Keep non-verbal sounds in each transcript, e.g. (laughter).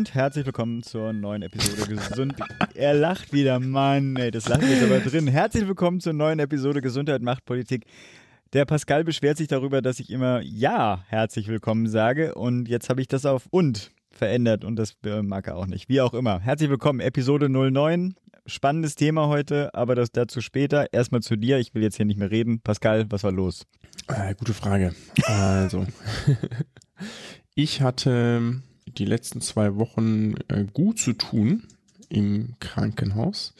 Und herzlich willkommen zur neuen Episode Gesund. (laughs) er lacht wieder, Mann, ey, das lacht jetzt aber drin. Herzlich willkommen zur neuen Episode Gesundheit macht Politik. Der Pascal beschwert sich darüber, dass ich immer ja herzlich willkommen sage und jetzt habe ich das auf und verändert und das äh, mag er auch nicht. Wie auch immer. Herzlich willkommen, Episode 09. Spannendes Thema heute, aber das dazu später. Erstmal zu dir. Ich will jetzt hier nicht mehr reden. Pascal, was war los? Äh, gute Frage. Also, (laughs) ich hatte die letzten zwei Wochen äh, gut zu tun im Krankenhaus.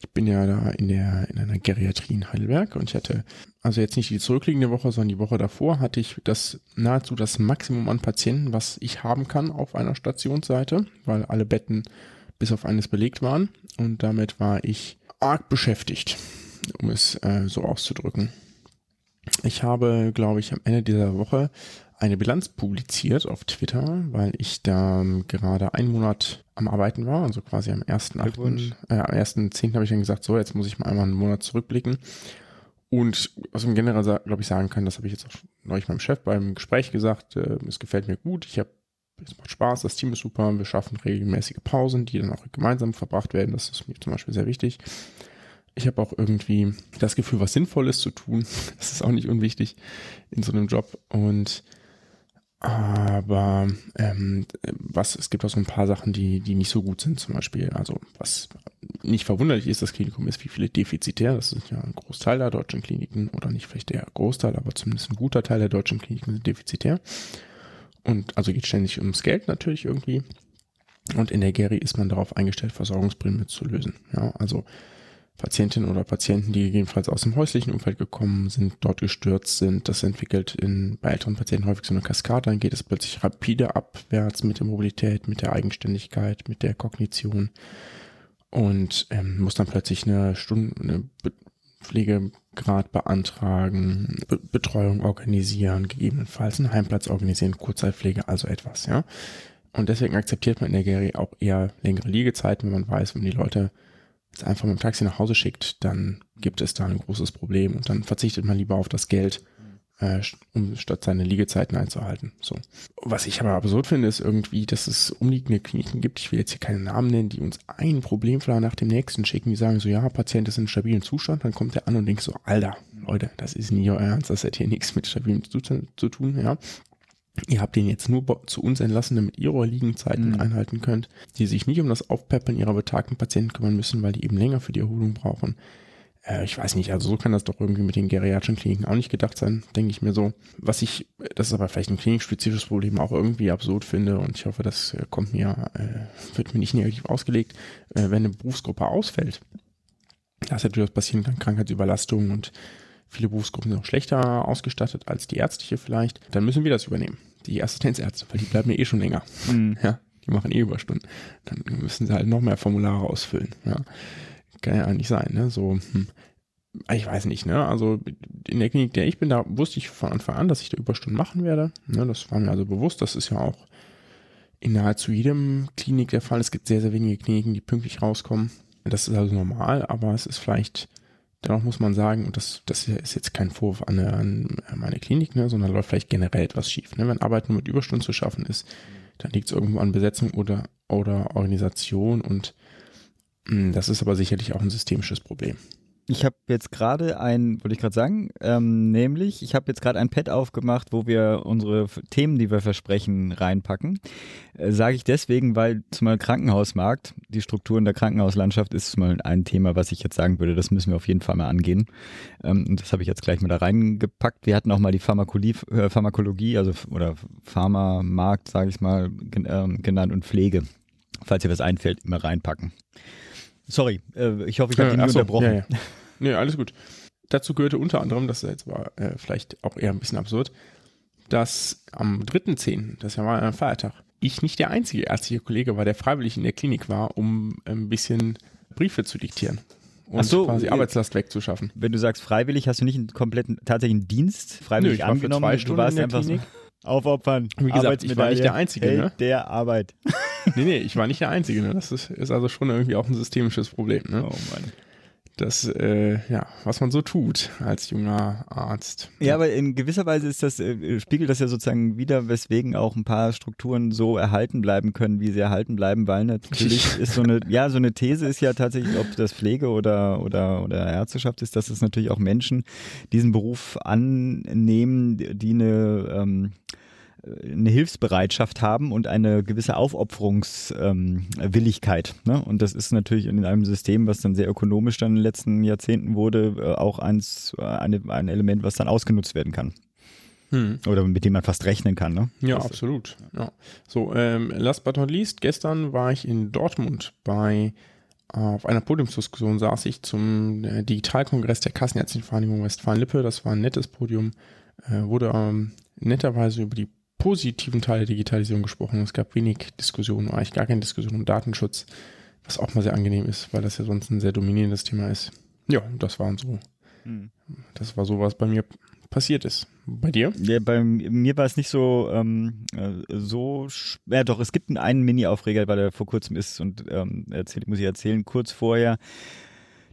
Ich bin ja da in der in einer Geriatrie in Heidelberg und ich hatte also jetzt nicht die zurückliegende Woche, sondern die Woche davor hatte ich das nahezu das Maximum an Patienten, was ich haben kann auf einer Stationsseite, weil alle Betten bis auf eines belegt waren und damit war ich arg beschäftigt, um es äh, so auszudrücken. Ich habe, glaube ich, am Ende dieser Woche eine Bilanz publiziert auf Twitter, weil ich da gerade einen Monat am Arbeiten war, also quasi am 1.8., äh, am 1.10. habe ich dann gesagt, so, jetzt muss ich mal einmal einen Monat zurückblicken. Und was im generell, glaube ich, sagen kann, das habe ich jetzt auch neulich meinem Chef beim Gespräch gesagt, äh, es gefällt mir gut, ich habe es macht Spaß, das Team ist super, wir schaffen regelmäßige Pausen, die dann auch gemeinsam verbracht werden, das ist mir zum Beispiel sehr wichtig. Ich habe auch irgendwie das Gefühl, was Sinnvolles zu tun, (laughs) das ist auch nicht unwichtig in so einem Job und aber ähm, was, es gibt auch so ein paar Sachen, die, die nicht so gut sind, zum Beispiel. Also was nicht verwunderlich ist, das Klinikum ist wie viele defizitär. Das ist ja ein Großteil der deutschen Kliniken oder nicht vielleicht der Großteil, aber zumindest ein guter Teil der deutschen Kliniken sind defizitär. Und also geht ständig ums Geld natürlich irgendwie. Und in der Geri ist man darauf eingestellt, Versorgungsprobleme zu lösen. Ja, also Patientinnen oder Patienten, die gegebenenfalls aus dem häuslichen Umfeld gekommen sind, dort gestürzt sind. Das entwickelt in, bei älteren Patienten häufig so eine Kaskade. Dann geht es plötzlich rapide abwärts mit der Mobilität, mit der Eigenständigkeit, mit der Kognition und ähm, muss dann plötzlich eine Stunde, eine Pflegegrad beantragen, Be Betreuung organisieren, gegebenenfalls einen Heimplatz organisieren, Kurzzeitpflege, also etwas, ja. Und deswegen akzeptiert man in der Geri auch eher längere Liegezeiten, wenn man weiß, wenn die Leute einfach mit dem Taxi nach Hause schickt, dann gibt es da ein großes Problem und dann verzichtet man lieber auf das Geld, äh, um statt seine Liegezeiten einzuhalten. So. Was ich aber absurd finde, ist irgendwie, dass es umliegende Kliniken gibt, ich will jetzt hier keine Namen nennen, die uns ein Problemfall nach dem nächsten schicken, die sagen so, ja, Patient ist in stabilen Zustand, dann kommt der an und denkt so, Alter, Leute, das ist nie euer Ernst, das hat hier nichts mit stabilem Zustand zu tun, ja. Ihr habt den jetzt nur zu uns entlassen, damit ihr eure Liegenzeiten mhm. einhalten könnt, die sich nicht um das Aufpeppeln ihrer betagten Patienten kümmern müssen, weil die eben länger für die Erholung brauchen. Äh, ich weiß nicht, also so kann das doch irgendwie mit den geriatrischen Kliniken auch nicht gedacht sein, denke ich mir so. Was ich, das ist aber vielleicht ein klinikspezifisches Problem, auch irgendwie absurd finde und ich hoffe, das äh, kommt mir, äh, wird mir nicht negativ ausgelegt, äh, wenn eine Berufsgruppe ausfällt. Das ist natürlich passieren kann, Krankheitsüberlastung und viele Berufsgruppen sind auch schlechter ausgestattet als die ärztliche vielleicht, dann müssen wir das übernehmen die Assistenzärzte, weil die bleiben ja eh schon länger. Mhm. Ja, die machen eh Überstunden. Dann müssen sie halt noch mehr Formulare ausfüllen. Ja, kann ja nicht sein, ne? So, hm. ich weiß nicht, ne? Also in der Klinik, der ich bin, da wusste ich von Anfang an, dass ich da Überstunden machen werde. Ne? Das war mir also bewusst. Das ist ja auch in nahezu jedem Klinik der Fall. Es gibt sehr, sehr wenige Kliniken, die pünktlich rauskommen. Das ist also normal, aber es ist vielleicht Dennoch muss man sagen, und das, das ist jetzt kein Vorwurf an, an meine Klinik, ne, sondern läuft vielleicht generell etwas schief. Ne? Wenn Arbeit nur mit Überstunden zu schaffen ist, dann liegt es irgendwo an Besetzung oder, oder Organisation und mh, hm, das ist aber sicherlich auch ein systemisches Problem. Ich habe jetzt gerade ein, wollte ich gerade sagen, ähm, nämlich, ich habe jetzt gerade ein Pad aufgemacht, wo wir unsere Themen, die wir versprechen, reinpacken. Äh, Sage ich deswegen, weil zumal Krankenhausmarkt, die Strukturen der Krankenhauslandschaft ist mal ein Thema, was ich jetzt sagen würde, das müssen wir auf jeden Fall mal angehen. Ähm, und das habe ich jetzt gleich mal da reingepackt. Wir hatten auch mal die Pharmakologie, äh, Pharmakologie also oder Pharmamarkt, sage ich mal, gen, äh, genannt und Pflege. Falls dir was einfällt, immer reinpacken. Sorry, äh, ich hoffe, ich habe ja, dich nie so, unterbrochen. Ja, ja. Nee, alles gut. Dazu gehörte unter anderem, das jetzt war äh, vielleicht auch eher ein bisschen absurd, dass am 3.10., das ja war ein Feiertag, ich nicht der einzige ärztliche Kollege war, der freiwillig in der Klinik war, um ein bisschen Briefe zu diktieren. und so, quasi äh, Arbeitslast wegzuschaffen. Wenn du sagst freiwillig, hast du nicht einen kompletten tatsächlichen Dienst freiwillig Nö, ich war für angenommen. zwei du Stunden warst in der einfach Klinik. so aufopfern. Wie gesagt, ich war nicht der Einzige, Held ne? der Arbeit. (laughs) Nee, nee, ich war nicht der Einzige. Ne? Das ist, ist also schon irgendwie auch ein systemisches Problem. Ne? Oh Mann. Das, äh, ja, was man so tut als junger Arzt. Ja, aber in gewisser Weise ist das, äh, spiegelt das ja sozusagen wieder, weswegen auch ein paar Strukturen so erhalten bleiben können, wie sie erhalten bleiben, weil natürlich (laughs) ist so eine, ja, so eine These ist ja tatsächlich, ob das Pflege oder, oder, oder Ärzteschaft ist, dass es natürlich auch Menschen diesen Beruf annehmen, die eine, ähm, eine Hilfsbereitschaft haben und eine gewisse Aufopferungswilligkeit. ne? Und das ist natürlich in einem System, was dann sehr ökonomisch dann in den letzten Jahrzehnten wurde, äh, auch eins, äh, eine, ein Element, was dann ausgenutzt werden kann. Hm. Oder mit dem man fast rechnen kann. Ne? Ja, Das- absolut. Ja. So, ähm, last but not least, gestern war ich in Dortmund bei auf einer Podiumsdiskussion saß ich zum äh, Digitalkongress der Kassenärztlichen Vereinigung Westfalen-Lippe. Das war ein nettes Podium. Äh, wurde ähm, netterweise über die positiven Teile der Digitalisierung gesprochen. Es gab wenig Diskussionen, eigentlich gar keine Diskussion um Datenschutz, was auch mal sehr angenehm ist, weil das ja sonst ein sehr dominierendes Thema ist. Ja, das waren so, Hm. das war so, was bei mir passiert ist. Bei dir? Ja, bei mir war es nicht so ähm, äh, so ja doch es gibt einen, einen Mini-Aufreger, weil er vor kurzem ist und ähm, erzähl, muss ich erzählen kurz vorher.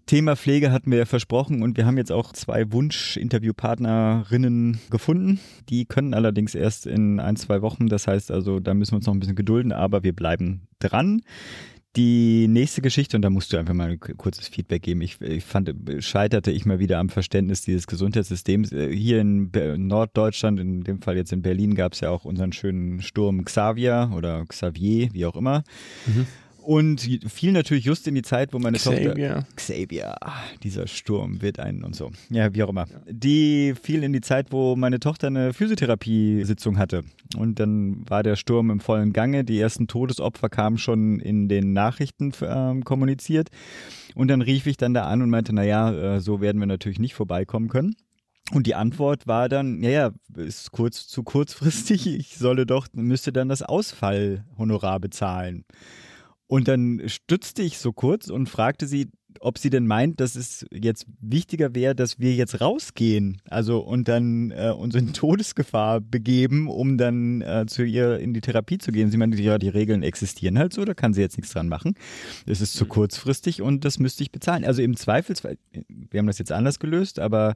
Thema Pflege hatten wir ja versprochen und wir haben jetzt auch zwei Wunsch-Interviewpartnerinnen gefunden. Die können allerdings erst in ein, zwei Wochen. Das heißt also, da müssen wir uns noch ein bisschen gedulden, aber wir bleiben dran. Die nächste Geschichte, und da musst du einfach mal ein kurzes Feedback geben. Ich, ich fand, scheiterte ich mal wieder am Verständnis dieses Gesundheitssystems. Äh, Hier in Norddeutschland, in dem Fall jetzt in Berlin, gab es ja auch unseren schönen Sturm Xavier oder Xavier, wie auch immer. Und fiel natürlich just in die Zeit, wo meine Tochter Xavier. Xavier, ah, dieser Sturm wird einen und so. Ja, wie auch immer. Die fiel in die Zeit, wo meine Tochter eine Physiotherapiesitzung hatte. Und dann war der Sturm im vollen Gange. Die ersten Todesopfer kamen schon in den Nachrichten ähm, kommuniziert. Und dann rief ich dann da an und meinte, naja, äh, so werden wir natürlich nicht vorbeikommen können. Und die Antwort war dann, ja, ja, ist kurz zu kurzfristig, ich solle doch, müsste dann das Ausfallhonorar bezahlen. Und dann stützte ich so kurz und fragte sie, ob sie denn meint, dass es jetzt wichtiger wäre, dass wir jetzt rausgehen, also und dann äh, uns in Todesgefahr begeben, um dann äh, zu ihr in die Therapie zu gehen. Sie meinte, ja, die Regeln existieren halt so, da kann sie jetzt nichts dran machen. Das ist zu kurzfristig und das müsste ich bezahlen. Also im Zweifelsfall, wir haben das jetzt anders gelöst, aber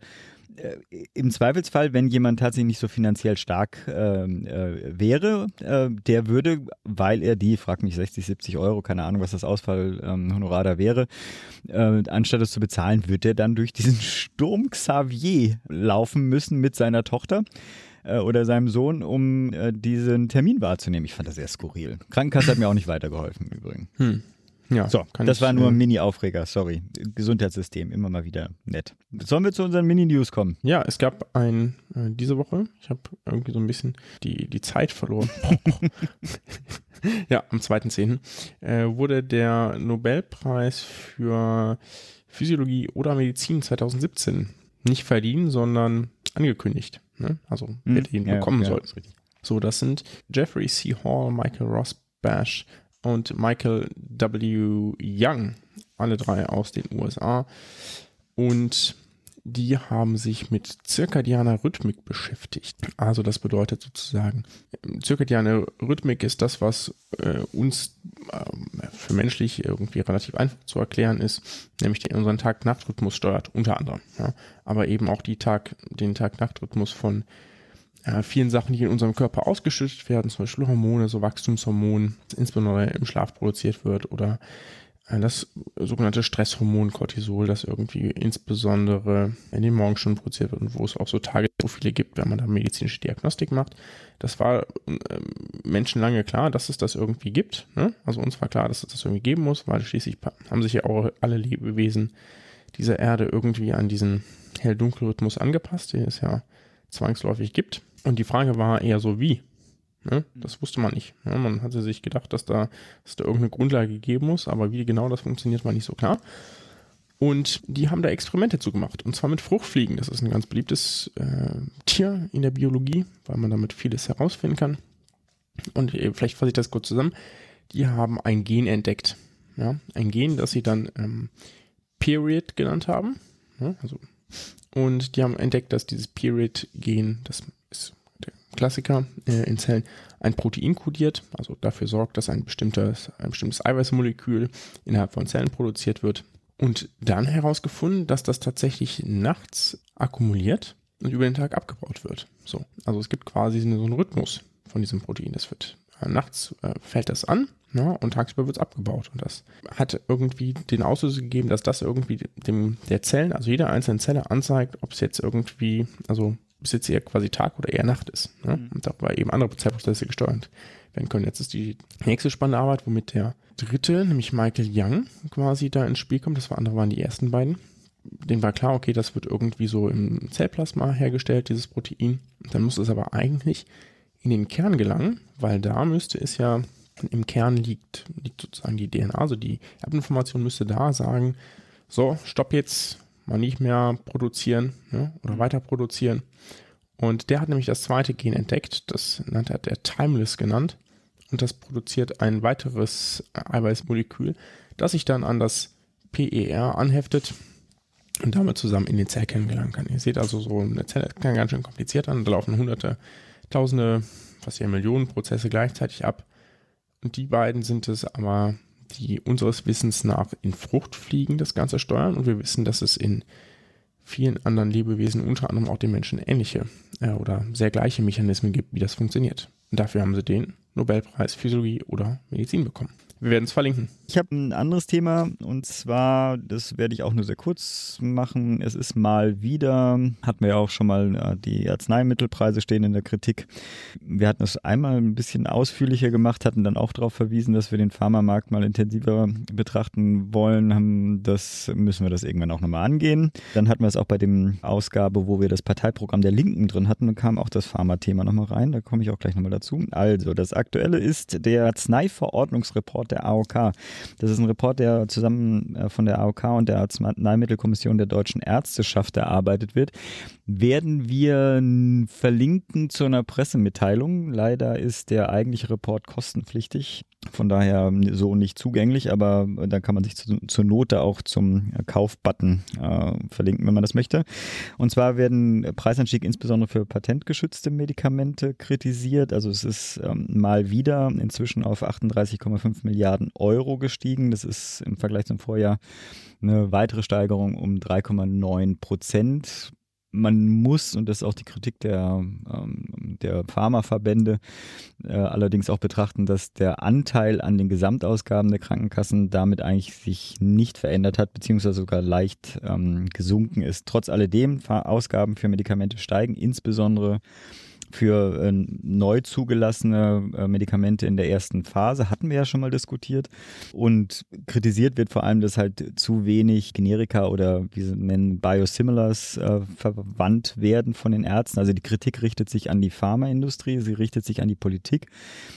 im Zweifelsfall, wenn jemand tatsächlich nicht so finanziell stark ähm, äh, wäre, äh, der würde, weil er die, frag mich 60, 70 Euro, keine Ahnung, was das Ausfallhonorar da wäre, äh, anstatt es zu bezahlen, wird er dann durch diesen Sturm Xavier laufen müssen mit seiner Tochter äh, oder seinem Sohn, um äh, diesen Termin wahrzunehmen. Ich fand das sehr skurril. Krankenkasse hat mir auch nicht weitergeholfen im Übrigen. Hm. Ja, So, das ich, war nur äh, ein Mini-Aufreger, sorry. Gesundheitssystem, immer mal wieder nett. Sollen wir zu unseren Mini-News kommen? Ja, es gab ein, äh, diese Woche, ich habe irgendwie so ein bisschen die, die Zeit verloren. (laughs) (laughs) ja, am 2.10. Äh, wurde der Nobelpreis für Physiologie oder Medizin 2017 nicht verliehen, sondern angekündigt. Ne? Also, wer den Ja, bekommen ja, soll. So, das sind Jeffrey C. Hall, Michael Rosbash und Michael W. Young, alle drei aus den USA. Und die haben sich mit zirkadianer Rhythmik beschäftigt. Also das bedeutet sozusagen, zirkadiane Rhythmik ist das, was äh, uns ähm, für menschlich irgendwie relativ einfach zu erklären ist, nämlich die unseren Tag-Nacht-Rhythmus steuert, unter anderem. Ja. Aber eben auch die Tag, den Tag-Nacht-Rhythmus von äh, vielen Sachen, die in unserem Körper ausgeschüttet werden, zum Beispiel Hormone, so Wachstumshormon, das insbesondere im Schlaf produziert wird oder äh, das sogenannte Stresshormon Cortisol, das irgendwie insbesondere in den Morgenstunden produziert wird und wo es auch so Tagesprofile gibt, wenn man da medizinische Diagnostik macht. Das war ähm, Menschen lange klar, dass es das irgendwie gibt. Ne? Also uns war klar, dass es das irgendwie geben muss, weil schließlich haben sich ja auch alle Lebewesen dieser Erde irgendwie an diesen Hell-Dunkel-Rhythmus angepasst, den es ja zwangsläufig gibt. Und die Frage war eher so, wie? Ne? Das wusste man nicht. Ja, man hatte sich gedacht, dass da, dass da irgendeine Grundlage geben muss, aber wie genau das funktioniert, war nicht so klar. Und die haben da Experimente zugemacht. Und zwar mit Fruchtfliegen. Das ist ein ganz beliebtes äh, Tier in der Biologie, weil man damit vieles herausfinden kann. Und äh, vielleicht fasse ich das kurz zusammen. Die haben ein Gen entdeckt. Ja, ein Gen, das sie dann ähm, Period genannt haben. Ja, also, und die haben entdeckt, dass dieses Period-Gen, das ist der Klassiker äh, in Zellen, ein Protein kodiert, also dafür sorgt, dass ein bestimmtes, ein bestimmtes Eiweißmolekül innerhalb von Zellen produziert wird. Und dann herausgefunden, dass das tatsächlich nachts akkumuliert und über den Tag abgebaut wird. So, also es gibt quasi so einen Rhythmus von diesem Protein. Das wird äh, nachts äh, fällt das an ja, und tagsüber wird es abgebaut. Und das hat irgendwie den Auslöser gegeben, dass das irgendwie dem der Zellen, also jeder einzelnen Zelle anzeigt, ob es jetzt irgendwie, also ob es jetzt eher quasi Tag oder eher Nacht ist. Ne? Mhm. Und darüber eben andere Zeitprozesse gesteuert werden können. Jetzt ist die nächste spannende Arbeit, womit der dritte, nämlich Michael Young, quasi da ins Spiel kommt. Das war andere waren die ersten beiden. Den war klar, okay, das wird irgendwie so im Zellplasma hergestellt, dieses Protein. Dann muss es aber eigentlich in den Kern gelangen, weil da müsste es ja im Kern liegt, liegt sozusagen die DNA, also die Erbinformation müsste da sagen, so, stopp jetzt, mal nicht mehr produzieren ne, oder mhm. weiter produzieren. Und der hat nämlich das zweite Gen entdeckt, das nannte er Timeless genannt. Und das produziert ein weiteres Eiweißmolekül, das sich dann an das PER anheftet und damit zusammen in den Zellkern gelangen kann. Ihr seht also so eine Zelle kann ganz schön kompliziert an, da laufen hunderte, tausende, fast ja Millionen Prozesse gleichzeitig ab. Und die beiden sind es aber, die unseres Wissens nach in Fruchtfliegen das Ganze steuern. Und wir wissen, dass es in vielen anderen Lebewesen, unter anderem auch den Menschen, ähnliche äh, oder sehr gleiche Mechanismen gibt, wie das funktioniert. Und dafür haben sie den Nobelpreis Physiologie oder Medizin bekommen. Wir werden es verlinken. Ich habe ein anderes Thema und zwar, das werde ich auch nur sehr kurz machen. Es ist mal wieder, hatten wir ja auch schon mal, äh, die Arzneimittelpreise stehen in der Kritik. Wir hatten es einmal ein bisschen ausführlicher gemacht, hatten dann auch darauf verwiesen, dass wir den Pharmamarkt mal intensiver betrachten wollen. Das müssen wir das irgendwann auch nochmal angehen. Dann hatten wir es auch bei dem Ausgabe, wo wir das Parteiprogramm der Linken drin hatten, da kam auch das Pharma-Thema nochmal rein. Da komme ich auch gleich nochmal dazu. Also, das aktuelle ist der Arzneiverordnungsreport der AOK. Das ist ein Report, der zusammen äh, von der AOK und der Arzneimittelkommission der deutschen Ärzteschaft erarbeitet wird. Werden wir verlinken zu einer Pressemitteilung. Leider ist der eigentliche Report kostenpflichtig. Von daher so nicht zugänglich, aber da kann man sich zu, zur Not da auch zum Kaufbutton äh, verlinken, wenn man das möchte. Und zwar werden Preisanstieg insbesondere für patentgeschützte Medikamente kritisiert. Also es ist ähm, mal wieder inzwischen auf 38,5 Milliarden Euro gestiegen. Das ist im Vergleich zum Vorjahr eine weitere Steigerung um 3,9 Prozent man muss, und das ist auch die Kritik der, ähm, der Pharmaverbände, äh, allerdings auch betrachten, dass der Anteil an den Gesamtausgaben der Krankenkassen damit eigentlich sich nicht verändert hat, beziehungsweise sogar leicht ähm, gesunken ist. Trotz alledem, Ausgaben für Medikamente steigen, insbesondere für äh, neu zugelassene äh, Medikamente in der ersten Phase hatten wir ja schon mal diskutiert. Und kritisiert wird vor allem, dass halt zu wenig Generika oder wie sie nennen, Biosimilars äh, verwandt werden von den Ärzten. Also die Kritik richtet sich an die Pharmaindustrie, sie richtet sich an die Politik,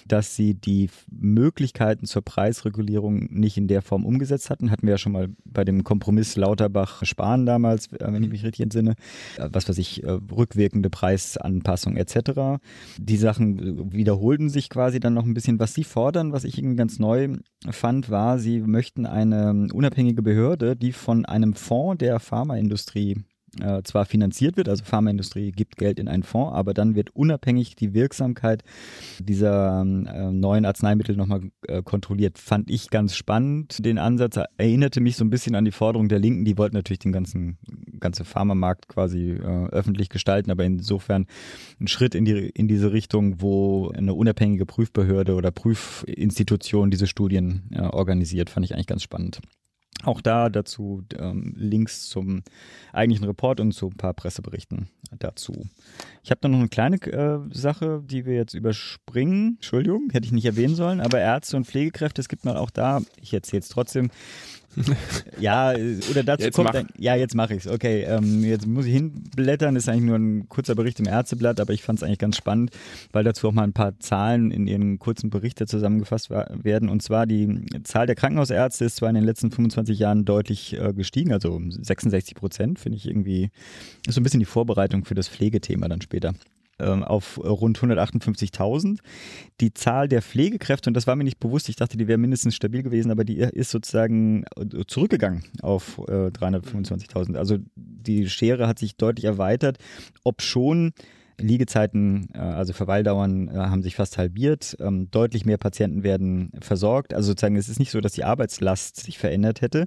dass sie die Möglichkeiten zur Preisregulierung nicht in der Form umgesetzt hatten. Hatten wir ja schon mal bei dem Kompromiss Lauterbach-Spahn damals, äh, wenn ich mich richtig entsinne. Äh, was weiß ich, äh, rückwirkende Preisanpassung etc. Die Sachen wiederholten sich quasi dann noch ein bisschen. Was sie fordern, was ich irgendwie ganz neu fand, war, sie möchten eine unabhängige Behörde, die von einem Fonds der Pharmaindustrie äh, zwar finanziert wird, also Pharmaindustrie gibt Geld in einen Fonds, aber dann wird unabhängig die Wirksamkeit dieser äh, neuen Arzneimittel nochmal äh, kontrolliert. Fand ich ganz spannend. Den Ansatz erinnerte mich so ein bisschen an die Forderung der Linken. Die wollten natürlich den ganzen ganze Pharmamarkt quasi äh, öffentlich gestalten, aber insofern ein Schritt in, die, in diese Richtung, wo eine unabhängige Prüfbehörde oder Prüfinstitution diese Studien äh, organisiert, fand ich eigentlich ganz spannend. Auch da dazu ähm, Links zum eigentlichen Report und zu ein paar Presseberichten dazu. Ich habe da noch eine kleine äh, Sache, die wir jetzt überspringen. Entschuldigung, hätte ich nicht erwähnen sollen, aber Ärzte und Pflegekräfte, es gibt mal auch da, ich erzähle es trotzdem, (laughs) ja, oder dazu jetzt kommt, ein, ja, jetzt mache ich es. Okay, ähm, jetzt muss ich hinblättern. Das ist eigentlich nur ein kurzer Bericht im Ärzteblatt, aber ich fand es eigentlich ganz spannend, weil dazu auch mal ein paar Zahlen in ihren kurzen Berichte zusammengefasst werden. Und zwar die Zahl der Krankenhausärzte ist zwar in den letzten 25 Jahren deutlich äh, gestiegen, also 66 Prozent, finde ich irgendwie, ist so ein bisschen die Vorbereitung für das Pflegethema dann später. Ähm, auf rund 158.000. Die Zahl der Pflegekräfte, und das war mir nicht bewusst, ich dachte, die wäre mindestens stabil gewesen, aber die ist sozusagen äh, zurückgegangen auf äh, 325.000. Also die Schere hat sich deutlich erweitert, ob schon Liegezeiten, äh, also Verweildauern, äh, haben sich fast halbiert. Ähm, deutlich mehr Patienten werden versorgt. Also sozusagen, es ist nicht so, dass die Arbeitslast sich verändert hätte.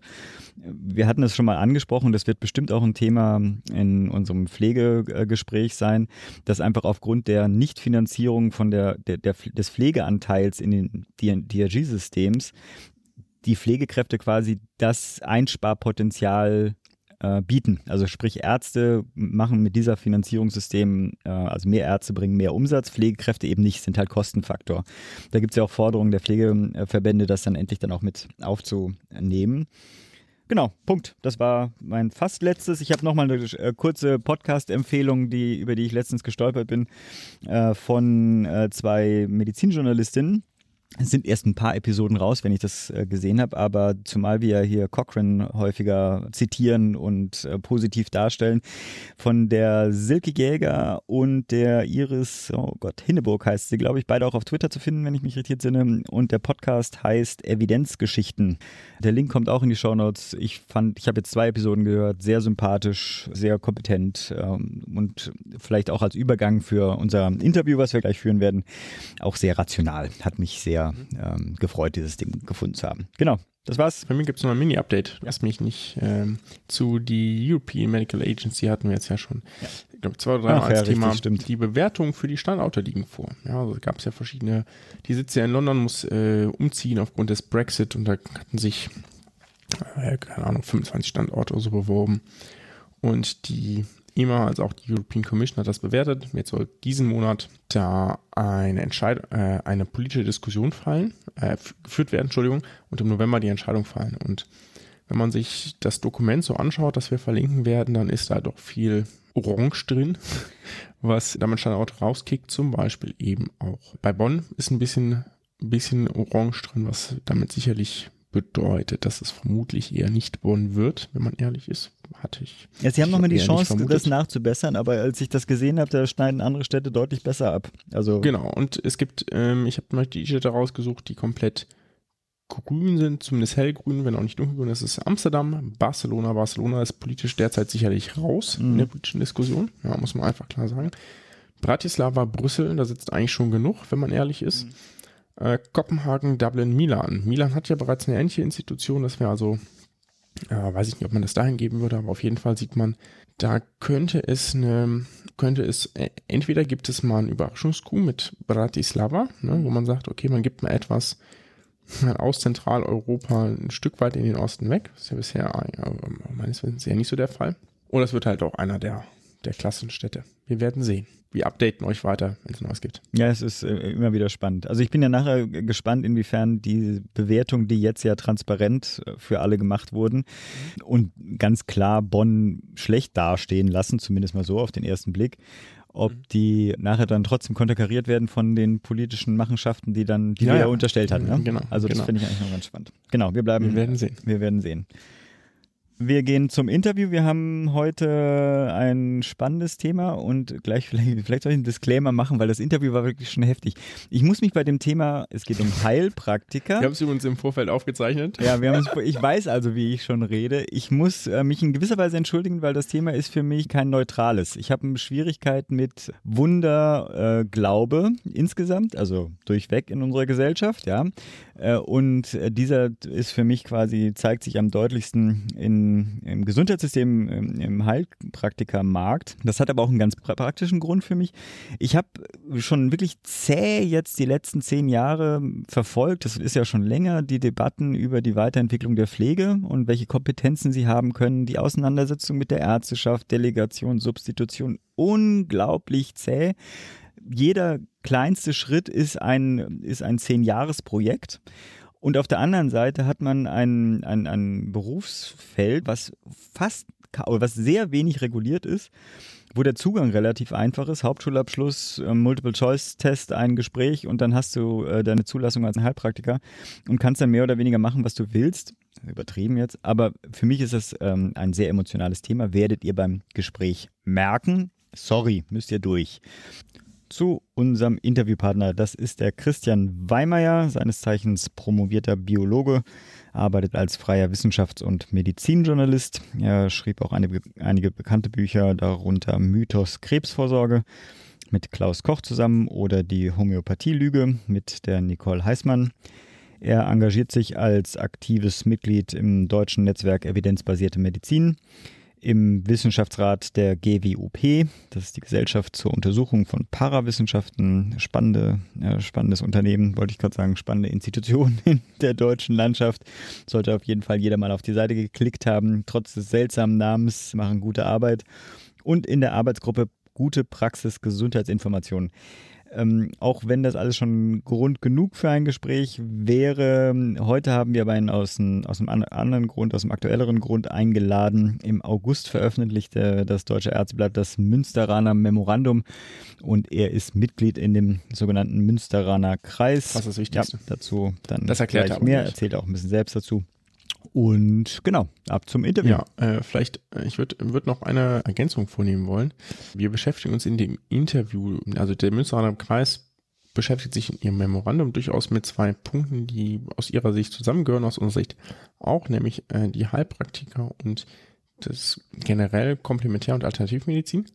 Wir hatten es schon mal angesprochen, das wird bestimmt auch ein Thema in unserem Pflegegespräch sein, dass einfach aufgrund der Nichtfinanzierung von der, der, der des Pflegeanteils in den DRG-Systems die Pflegekräfte quasi das Einsparpotenzial äh, bieten. Also sprich Ärzte machen mit dieser Finanzierungssystem, äh, also mehr Ärzte bringen mehr Umsatz, Pflegekräfte eben nicht, sind halt Kostenfaktor. Da gibt es ja auch Forderungen der Pflegeverbände, das dann endlich dann auch mit aufzunehmen. Genau, Punkt. Das war mein fast letztes. Ich habe nochmal eine äh, kurze Podcast-Empfehlung, die, über die ich letztens gestolpert bin, äh, von äh, zwei Medizinjournalistinnen es sind erst ein paar Episoden raus, wenn ich das äh, gesehen habe, aber zumal wir hier Cochrane häufiger zitieren und äh, positiv darstellen, von der Silke Jäger und der Iris, oh Gott, Hinneburg heißt sie, glaube ich, beide auch auf Twitter zu finden, wenn ich mich richtig entsinne. Und der Podcast heißt Evidenzgeschichten. Der Link kommt auch in die Show Notes. Ich fand, ich habe jetzt zwei Episoden gehört, sehr sympathisch, sehr kompetent ähm, und vielleicht auch als Übergang für unser Interview, was wir gleich führen werden, auch sehr rational. Hat mich sehr ähm, gefreut, dieses Ding gefunden zu haben. Genau. Das war's. Bei mir gibt es noch ein Mini-Update. Lass mich nicht ähm, zu die European Medical Agency hatten wir jetzt ja schon. Ja. Ich glaube, zwei oder drei Mal als ja, Thema. Richtig, die Bewertung für die Standorte liegen vor. Ja, also gab es ja verschiedene. Die sitzt ja in London, muss äh, umziehen aufgrund des Brexit und da hatten sich, äh, keine Ahnung, 25 Standorte oder so beworben. Und die EMA als auch die European Commission hat das bewertet. Jetzt soll diesen Monat da eine Entscheidung, äh, eine politische Diskussion fallen, äh, geführt werden, Entschuldigung, und im November die Entscheidung fallen. Und wenn man sich das Dokument so anschaut, das wir verlinken werden, dann ist da doch viel Orange drin, (laughs) was damit Standort rauskickt. Zum Beispiel eben auch bei Bonn ist ein bisschen, ein bisschen Orange drin, was damit sicherlich bedeutet, dass es vermutlich eher nicht Bonn wird, wenn man ehrlich ist. Hatte ich. Ja, sie haben nochmal die Chance, das nachzubessern, aber als ich das gesehen habe, da schneiden andere Städte deutlich besser ab. Also genau, und es gibt, ähm, ich habe mal die Städte rausgesucht, die komplett grün sind, zumindest hellgrün, wenn auch nicht dunkelgrün. Das ist Amsterdam, Barcelona. Barcelona ist politisch derzeit sicherlich raus mhm. in der politischen Diskussion. Ja, muss man einfach klar sagen. Bratislava, Brüssel, da sitzt eigentlich schon genug, wenn man ehrlich ist. Mhm. Äh, Kopenhagen, Dublin, Milan. Milan hat ja bereits eine ähnliche Institution, das wäre also, äh, weiß ich nicht, ob man das dahin geben würde, aber auf jeden Fall sieht man, da könnte es eine, könnte es, äh, entweder gibt es mal einen Überraschungskuh mit Bratislava, ne, wo man sagt, okay, man gibt mal etwas aus Zentraleuropa ein Stück weit in den Osten weg. Das ist ja bisher äh, meines Wissens ja nicht so der Fall. Oder es wird halt auch einer der, der Klassenstädte. Wir werden sehen wir updaten euch weiter, wenn es Neues gibt. Ja, es ist äh, immer wieder spannend. Also ich bin ja nachher gespannt, inwiefern die Bewertungen, die jetzt ja transparent äh, für alle gemacht wurden und ganz klar Bonn schlecht dastehen lassen, zumindest mal so auf den ersten Blick, ob mhm. die nachher dann trotzdem konterkariert werden von den politischen Machenschaften, die dann, die ja, wir ja unterstellt hatten. Ne? Genau. Also das genau. finde ich eigentlich noch ganz spannend. Genau, wir bleiben. Wir werden sehen. Wir werden sehen. Wir gehen zum Interview. Wir haben heute ein spannendes Thema und gleich vielleicht, vielleicht soll ich einen Disclaimer machen, weil das Interview war wirklich schon heftig. Ich muss mich bei dem Thema, es geht um Heilpraktiker. Wir haben es übrigens im Vorfeld aufgezeichnet. Ja, wir haben es, ich weiß also, wie ich schon rede. Ich muss äh, mich in gewisser Weise entschuldigen, weil das Thema ist für mich kein neutrales. Ich habe Schwierigkeiten mit Wunderglaube äh, insgesamt, also durchweg in unserer Gesellschaft, ja. Äh, und äh, dieser ist für mich quasi, zeigt sich am deutlichsten in im Gesundheitssystem, im, im Heilpraktikermarkt. Das hat aber auch einen ganz praktischen Grund für mich. Ich habe schon wirklich zäh jetzt die letzten zehn Jahre verfolgt, das ist ja schon länger, die Debatten über die Weiterentwicklung der Pflege und welche Kompetenzen sie haben können, die Auseinandersetzung mit der Ärzteschaft, Delegation, Substitution, unglaublich zäh jeder kleinste Schritt ist ein, ist ein Zehn-Jahres-Projekt. Und auf der anderen Seite hat man ein, ein, ein Berufsfeld, was fast, was sehr wenig reguliert ist, wo der Zugang relativ einfach ist. Hauptschulabschluss, äh, Multiple-Choice-Test, ein Gespräch und dann hast du äh, deine Zulassung als Heilpraktiker und kannst dann mehr oder weniger machen, was du willst. Übertrieben jetzt, aber für mich ist das ähm, ein sehr emotionales Thema. Werdet ihr beim Gespräch merken. Sorry, müsst ihr durch. Zu unserem Interviewpartner. Das ist der Christian Weimeyer, seines Zeichens promovierter Biologe, arbeitet als freier Wissenschafts- und Medizinjournalist. Er schrieb auch eine, einige bekannte Bücher, darunter Mythos Krebsvorsorge mit Klaus Koch zusammen oder die Homöopathie-Lüge mit der Nicole Heißmann. Er engagiert sich als aktives Mitglied im deutschen Netzwerk Evidenzbasierte Medizin im Wissenschaftsrat der GWUP. Das ist die Gesellschaft zur Untersuchung von Parawissenschaften. Spannende, äh, spannendes Unternehmen, wollte ich gerade sagen, spannende Institution (laughs) in der deutschen Landschaft. Sollte auf jeden Fall jeder mal auf die Seite geklickt haben. Trotz des seltsamen Namens machen gute Arbeit. Und in der Arbeitsgruppe Gute Praxis Gesundheitsinformation. Ähm, auch wenn das alles schon Grund genug für ein Gespräch wäre, heute haben wir aber einen aus, einem, aus einem anderen Grund, aus einem aktuelleren Grund eingeladen. Im August veröffentlichte das Deutsche Ärzteblatt das Münsteraner Memorandum und er ist Mitglied in dem sogenannten Münsteraner Kreis. Das ist das Wichtigste. Ja, dazu dann das erklärt gleich mehr, erzählt auch ein bisschen selbst dazu. Und genau, ab zum Interview. Ja, äh, vielleicht, äh, ich würde würd noch eine Ergänzung vornehmen wollen. Wir beschäftigen uns in dem Interview, also der Münsteraner Kreis beschäftigt sich in ihrem Memorandum durchaus mit zwei Punkten, die aus ihrer Sicht zusammengehören, aus unserer Sicht auch, nämlich äh, die Heilpraktiker und das generell Komplementär- und Alternativmedizin.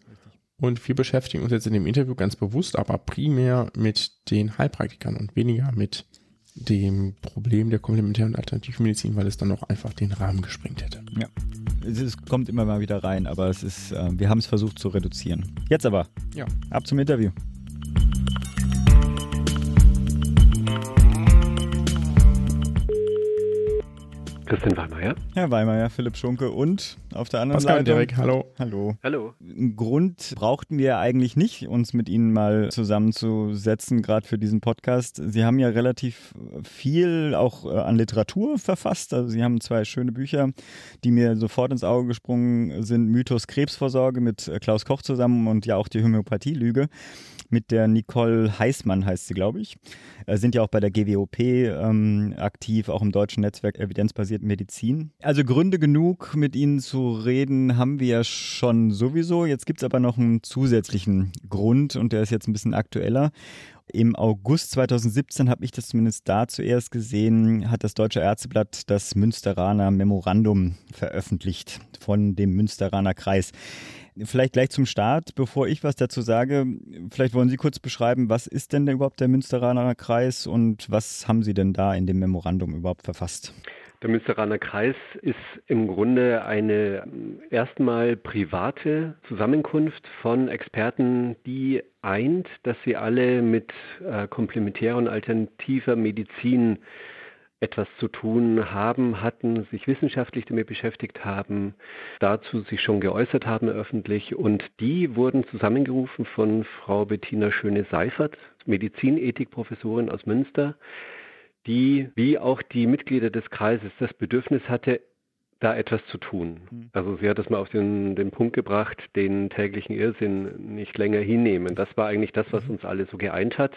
Und wir beschäftigen uns jetzt in dem Interview ganz bewusst, aber primär mit den Heilpraktikern und weniger mit dem Problem der Komplementär- und Alternativmedizin, weil es dann auch einfach den Rahmen gesprengt hätte. Ja. Es kommt immer mal wieder rein, aber es ist, äh, wir haben es versucht zu reduzieren. Jetzt aber. Ja. Ab zum Interview. Christian Weimeyer. Herr Weimeyer, Philipp Schunke und auf der anderen Pascal Seite. Derek, hallo. Hallo. Hallo. Einen Grund brauchten wir eigentlich nicht, uns mit Ihnen mal zusammenzusetzen, gerade für diesen Podcast. Sie haben ja relativ viel auch äh, an Literatur verfasst. Also Sie haben zwei schöne Bücher, die mir sofort ins Auge gesprungen sind. Mythos Krebsvorsorge mit äh, Klaus Koch zusammen und ja auch die Homöopathie-Lüge mit der Nicole Heißmann heißt sie, glaube ich. Äh, sind ja auch bei der GWOP ähm, aktiv, auch im deutschen Netzwerk Evidenzbasierte Medizin. Also Gründe genug, mit Ihnen zu reden, haben wir ja schon sowieso. Jetzt gibt es aber noch einen zusätzlichen Grund und der ist jetzt ein bisschen aktueller. Im August 2017 habe ich das zumindest da zuerst gesehen, hat das Deutsche Ärzteblatt das Münsteraner Memorandum veröffentlicht von dem Münsteraner Kreis. Vielleicht gleich zum Start, bevor ich was dazu sage, vielleicht wollen Sie kurz beschreiben, was ist denn überhaupt der Münsteraner Kreis und was haben Sie denn da in dem Memorandum überhaupt verfasst? Der Münsteraner Kreis ist im Grunde eine erstmal private Zusammenkunft von Experten, die eint, dass sie alle mit äh, komplementärer und alternativer Medizin etwas zu tun haben, hatten, sich wissenschaftlich damit beschäftigt haben, dazu sich schon geäußert haben öffentlich und die wurden zusammengerufen von Frau Bettina Schöne-Seifert, Medizinethikprofessorin aus Münster, die wie auch die Mitglieder des Kreises das Bedürfnis hatte, da etwas zu tun. Hm. Also sie hat es mal auf den, den Punkt gebracht, den täglichen Irrsinn nicht länger hinnehmen. Das war eigentlich das, was mhm. uns alle so geeint hat.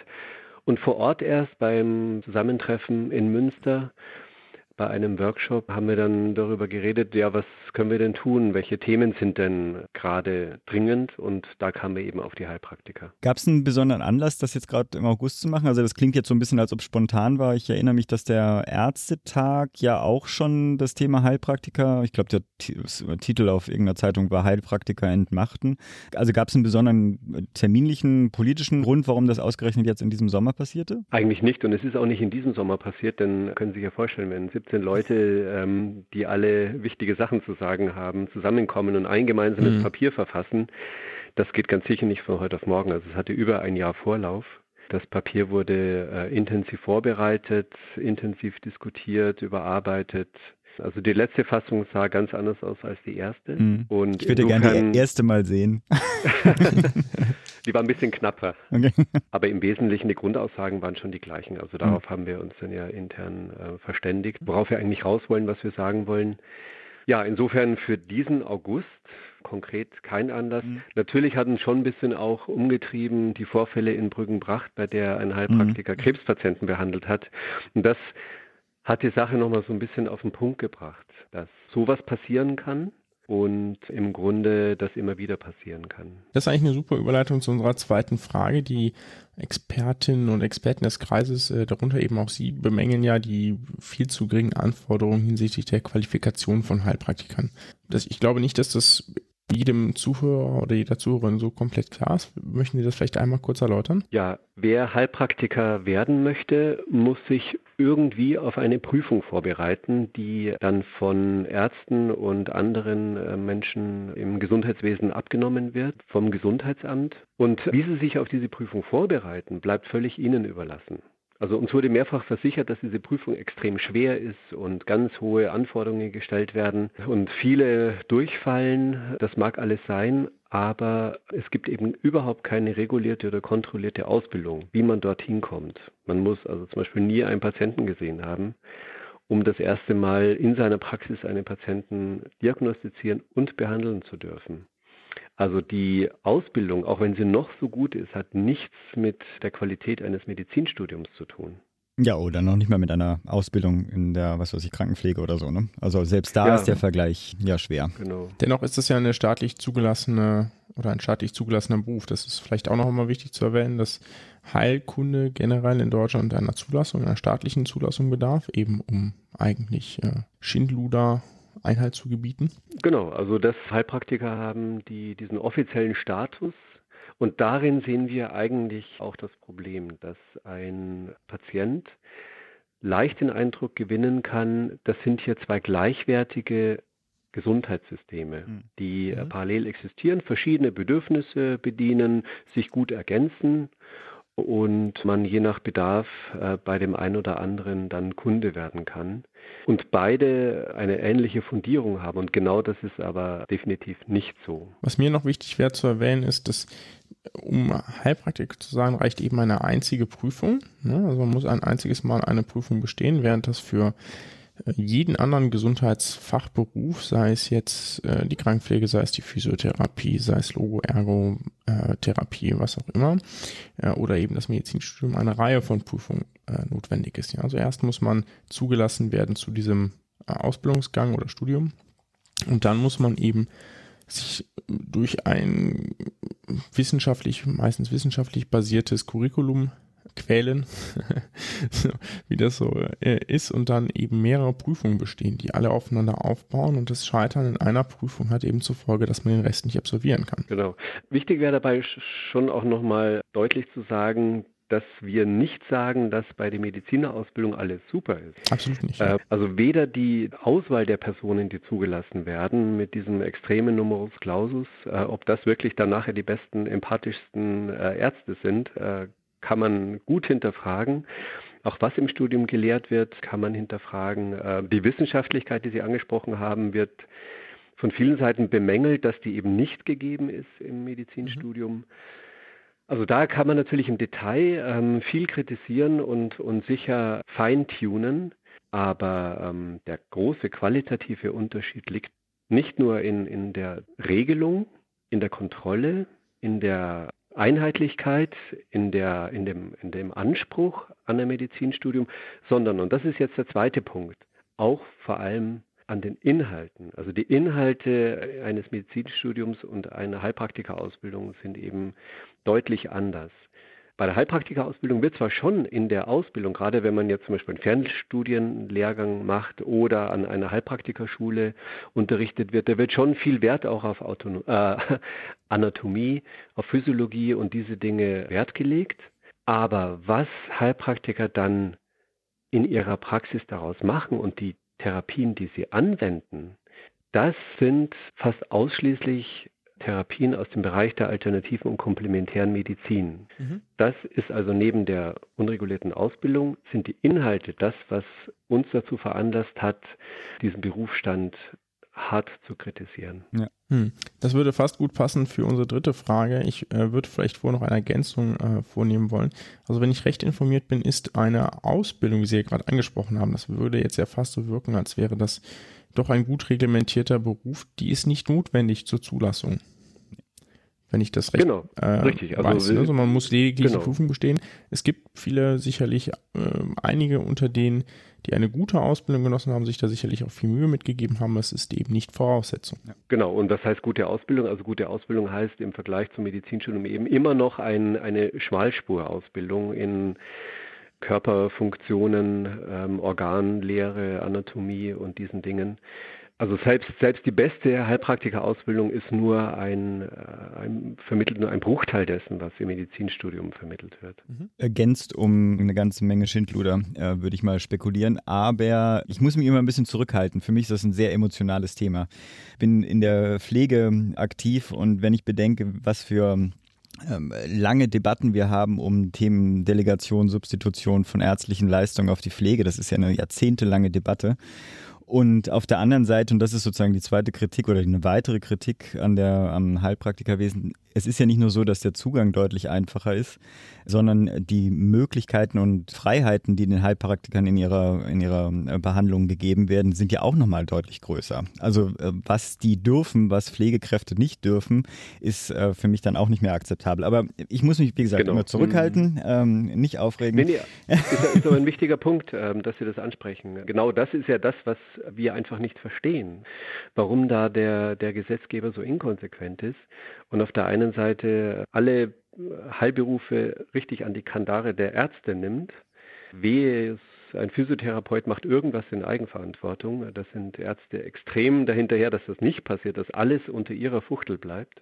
Und vor Ort erst beim Zusammentreffen in Münster bei einem Workshop haben wir dann darüber geredet, ja, was können wir denn tun? Welche Themen sind denn gerade dringend? Und da kamen wir eben auf die Heilpraktiker. Gab es einen besonderen Anlass, das jetzt gerade im August zu machen? Also das klingt jetzt so ein bisschen, als ob es spontan war. Ich erinnere mich, dass der Ärztetag ja auch schon das Thema Heilpraktiker, ich glaube, der Titel auf irgendeiner Zeitung war Heilpraktiker entmachten. Also gab es einen besonderen terminlichen, politischen Grund, warum das ausgerechnet jetzt in diesem Sommer passierte? Eigentlich nicht. Und es ist auch nicht in diesem Sommer passiert, denn können Sie sich ja vorstellen, wenn 17 Leute, ähm, die alle wichtige Sachen zu sagen haben, zusammenkommen und ein gemeinsames mhm. Papier verfassen. Das geht ganz sicher nicht von heute auf morgen. Also es hatte über ein Jahr Vorlauf. Das Papier wurde äh, intensiv vorbereitet, intensiv diskutiert, überarbeitet. Also die letzte Fassung sah ganz anders aus als die erste. Mhm. Und ich würde gerne die erste mal sehen. (laughs) (laughs) die war ein bisschen knapper. Okay. Aber im Wesentlichen die Grundaussagen waren schon die gleichen. Also darauf mhm. haben wir uns dann ja intern äh, verständigt, worauf wir eigentlich raus wollen, was wir sagen wollen. Ja, insofern für diesen August konkret kein Anlass. Mhm. Natürlich hatten schon ein bisschen auch umgetrieben die Vorfälle in Brüggenbracht, bei der ein Heilpraktiker mhm. Krebspatienten behandelt hat. Und das hat die Sache nochmal so ein bisschen auf den Punkt gebracht, dass sowas passieren kann, und im Grunde das immer wieder passieren kann. Das ist eigentlich eine super Überleitung zu unserer zweiten Frage. Die Expertinnen und Experten des Kreises, äh, darunter eben auch Sie, bemängeln ja die viel zu geringen Anforderungen hinsichtlich der Qualifikation von Heilpraktikern. Das, ich glaube nicht, dass das jedem Zuhörer oder jeder Zuhörerin so komplett klar ist. Möchten Sie das vielleicht einmal kurz erläutern? Ja, wer Heilpraktiker werden möchte, muss sich irgendwie auf eine Prüfung vorbereiten, die dann von Ärzten und anderen äh, Menschen im Gesundheitswesen abgenommen wird, vom Gesundheitsamt. Und wie Sie sich auf diese Prüfung vorbereiten, bleibt völlig Ihnen überlassen. Also uns wurde mehrfach versichert, dass diese Prüfung extrem schwer ist und ganz hohe Anforderungen gestellt werden und viele durchfallen. Das mag alles sein, aber es gibt eben überhaupt keine regulierte oder kontrollierte Ausbildung, wie man dorthin kommt. Man muss also zum Beispiel nie einen Patienten gesehen haben, um das erste Mal in seiner Praxis einen Patienten diagnostizieren und behandeln zu dürfen. Also die Ausbildung, auch wenn sie noch so gut ist, hat nichts mit der Qualität eines Medizinstudiums zu tun. Ja, oder noch nicht mal mit einer Ausbildung in der, was weiß ich, Krankenpflege oder so, ne? Also selbst da Ja. ist der Vergleich ja schwer. Genau. Dennoch ist das ja eine staatlich zugelassene oder ein staatlich zugelassener Beruf. Das ist vielleicht auch noch einmal wichtig zu erwähnen, dass Heilkunde generell in Deutschland einer Zulassung, einer staatlichen Zulassung bedarf, eben um eigentlich äh, Schindluder Einhalt zu gebieten. Genau, also dass Heilpraktiker haben die diesen offiziellen Status und darin sehen wir eigentlich auch das Problem, dass ein Patient leicht den Eindruck gewinnen kann, das sind hier zwei gleichwertige Gesundheitssysteme, Mhm. die Mhm. parallel existieren, verschiedene Bedürfnisse bedienen, sich gut ergänzen und man je nach Bedarf äh, bei dem einen oder anderen dann Kunde werden kann und beide eine ähnliche Fundierung haben und genau das ist aber definitiv nicht so. Was mir noch wichtig wäre zu erwähnen, ist, dass um Heilpraktiker zu sein, reicht eben eine einzige Prüfung. Ne? Also man muss ein einziges Mal eine Prüfung bestehen, während das für jeden anderen Gesundheitsfachberuf, sei es jetzt äh, die Krankenpflege, sei es die Physiotherapie, sei es Logo-Ergo-Therapie, was auch immer, äh, oder eben das Medizinstudium, eine Reihe von Prüfungen äh, notwendig ist. Ja? Also erst muss man zugelassen werden zu diesem äh, Ausbildungsgang oder Studium und dann muss man eben sich durch ein wissenschaftlich, meistens wissenschaftlich basiertes Curriculum quälen, (laughs) so, wie das so äh, ist, und dann eben mehrere Prüfungen bestehen, die alle aufeinander aufbauen und das Scheitern in einer Prüfung hat eben zur Folge, dass man den Rest nicht absolvieren kann. Genau. Wichtig wäre dabei sch- schon auch nochmal deutlich zu sagen, dass wir nicht sagen, dass bei der Medizinerausbildung alles super ist. Absolut nicht. Äh, Also weder die Auswahl der Personen, die zugelassen werden, mit diesem extremen Numerus Clausus, äh, ob das wirklich dann nachher die besten, empathischsten Ärzte sind, kann man gut hinterfragen. Auch was im Studium gelehrt wird, kann man hinterfragen. Äh, Die Wissenschaftlichkeit, die Sie angesprochen haben, wird von vielen Seiten bemängelt, dass die eben nicht gegeben ist im Medizinstudium. Also da kann man natürlich im Detail ähm, viel kritisieren und, und sicher feintunen, aber ähm, der große qualitative Unterschied liegt nicht nur in, in der Regelung, in der Kontrolle, in der Einheitlichkeit, in, der, in, dem, in dem Anspruch an ein Medizinstudium, sondern, und das ist jetzt der zweite Punkt, auch vor allem an den Inhalten. Also die Inhalte eines Medizinstudiums und einer Heilpraktikerausbildung sind eben deutlich anders. Bei der Heilpraktikerausbildung wird zwar schon in der Ausbildung, gerade wenn man jetzt zum Beispiel einen Fernstudienlehrgang macht oder an einer Heilpraktikerschule unterrichtet wird, da wird schon viel Wert auch auf Autono äh, (laughs) Anatomie, auf Physiologie und diese Dinge Wert gelegt. Aber was Heilpraktiker dann in ihrer Praxis daraus machen und die Therapien, die sie anwenden, das sind fast ausschließlich Therapien aus dem Bereich der alternativen und komplementären Medizin. Mhm. Das ist also neben der unregulierten Ausbildung, sind die Inhalte das, was uns dazu veranlasst hat, diesen Berufsstand hart zu kritisieren. Hm. Das würde fast gut passen für unsere dritte Frage. Ich äh, würde vielleicht vorher noch eine Ergänzung äh, vornehmen wollen. Also wenn ich recht informiert bin, ist eine Ausbildung, wie Sie ja gerade angesprochen haben, das würde jetzt ja fast so wirken, als wäre das doch ein gut reglementierter Beruf, die ist nicht notwendig zur Zulassung. Wenn ich das recht Genau, äh, richtig. Also weiß. ne? Also man muss lediglich genau. die Prüfung bestehen. Es gibt viele, sicherlich äh, einige unter denen, die eine gute Ausbildung genossen haben, sich da sicherlich auch viel Mühe mitgegeben haben. Es ist eben nicht Voraussetzung. Genau, und was heißt gute Ausbildung? Also gute Ausbildung heißt im Vergleich zum Medizinstudium eben immer noch ein, eine Schmalspurausbildung in Körperfunktionen, ähm, Organlehre, Anatomie und diesen Dingen. Also selbst, selbst die beste Heilpraktikerausbildung ist nur ein, äh, ein, vermittelt nur ein Bruchteil dessen, was im Medizinstudium vermittelt wird. Mhm. Ergänzt um eine ganze Menge Schindluder, äh, würde ich mal spekulieren. Aber ich muss mich immer ein bisschen zurückhalten. Für mich ist das ein sehr emotionales Thema. Bin in der Pflege aktiv und wenn ich bedenke, was für ähm, lange Debatten wir haben um Themen Delegation, Substitution von ärztlichen Leistungen auf die Pflege. Das ist ja eine jahrzehntelange Debatte. Und auf der anderen Seite, und das ist sozusagen die zweite Kritik oder eine weitere Kritik an der, am Heilpraktikerwesen, es ist ja nicht nur so, dass der Zugang deutlich einfacher ist, sondern die Möglichkeiten und Freiheiten, die den Heilpraktikern in ihrer, in ihrer äh, Behandlung gegeben werden, sind ja auch nochmal deutlich größer. Also äh, was die dürfen, was Pflegekräfte nicht dürfen, ist äh, für mich dann auch nicht mehr akzeptabel. Aber ich muss mich, wie gesagt, genau. immer zurückhalten, mhm. ähm, nicht aufregen. Nee, nee, (laughs) ist, aber ein wichtiger Punkt, ähm, dass Sie das ansprechen. Genau das ist ja das, was wir einfach nicht verstehen, warum da der, der Gesetzgeber so inkonsequent ist und auf der einen Seite alle Heilberufe richtig an die Kandare der Ärzte nimmt. Wehe, ein Physiotherapeut macht irgendwas in Eigenverantwortung. Das sind Ärzte extrem dahinterher, dass das nicht passiert, dass alles unter ihrer Fuchtel bleibt.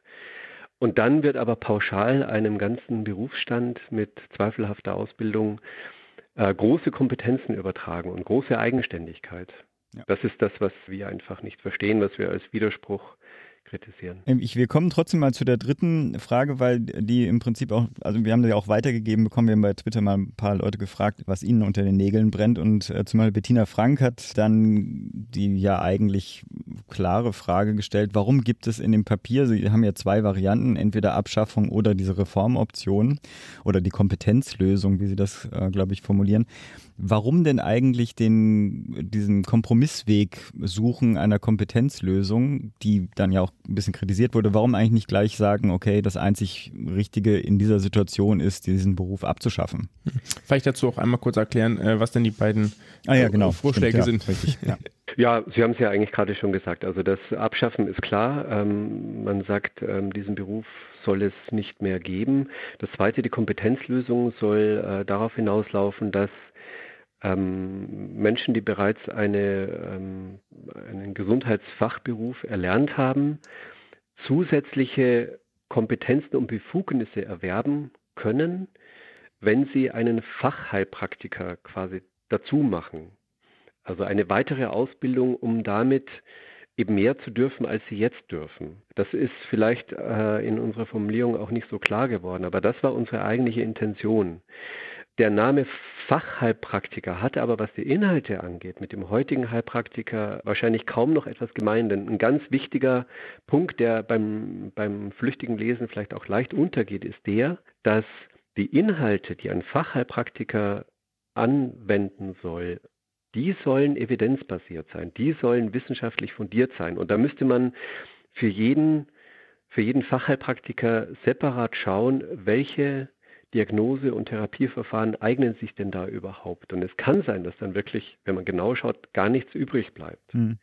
Und dann wird aber pauschal einem ganzen Berufsstand mit zweifelhafter Ausbildung äh, große Kompetenzen übertragen und große Eigenständigkeit. Ja. Das ist das, was wir einfach nicht verstehen, was wir als Widerspruch kritisieren. Ähm, ich, wir kommen trotzdem mal zu der dritten Frage, weil die im Prinzip auch, also wir haben die auch weitergegeben bekommen, wir haben bei Twitter mal ein paar Leute gefragt, was ihnen unter den Nägeln brennt und äh, zumal Bettina Frank hat dann die ja eigentlich klare Frage gestellt, warum gibt es in dem Papier, Sie haben ja zwei Varianten, entweder Abschaffung oder diese Reformoption oder die Kompetenzlösung, wie Sie das, äh, glaube ich, formulieren. Warum denn eigentlich den, diesen Kompromissweg suchen einer Kompetenzlösung, die dann ja auch ein bisschen kritisiert wurde? Warum eigentlich nicht gleich sagen, okay, das einzig Richtige in dieser Situation ist, diesen Beruf abzuschaffen? Vielleicht dazu auch einmal kurz erklären, äh, was denn die beiden ah, ja, genau. Vorschläge Stimmt, ja, sind. Richtig, ja. Ja, Sie haben es ja eigentlich gerade schon gesagt. Also das Abschaffen ist klar. Ähm, man sagt, ähm, diesen Beruf soll es nicht mehr geben. Das Zweite, die Kompetenzlösung soll äh, darauf hinauslaufen, dass ähm, Menschen, die bereits eine, ähm, einen Gesundheitsfachberuf erlernt haben, zusätzliche Kompetenzen und Befugnisse erwerben können, wenn sie einen Fachheilpraktiker quasi dazu machen. Also eine weitere Ausbildung, um damit eben mehr zu dürfen, als sie jetzt dürfen. Das ist vielleicht äh, in unserer Formulierung auch nicht so klar geworden, aber das war unsere eigentliche Intention. Der Name Fachheilpraktiker hatte aber, was die Inhalte angeht, mit dem heutigen Heilpraktiker wahrscheinlich kaum noch etwas gemein. Denn ein ganz wichtiger Punkt, der beim, beim flüchtigen Lesen vielleicht auch leicht untergeht, ist der, dass die Inhalte, die ein Fachheilpraktiker anwenden soll, die sollen evidenzbasiert sein, die sollen wissenschaftlich fundiert sein. Und da müsste man für jeden, für jeden Fachheilpraktiker separat schauen, welche Diagnose- und Therapieverfahren eignen sich denn da überhaupt? Und es kann sein, dass dann wirklich, wenn man genau schaut, gar nichts übrig bleibt. Mhm.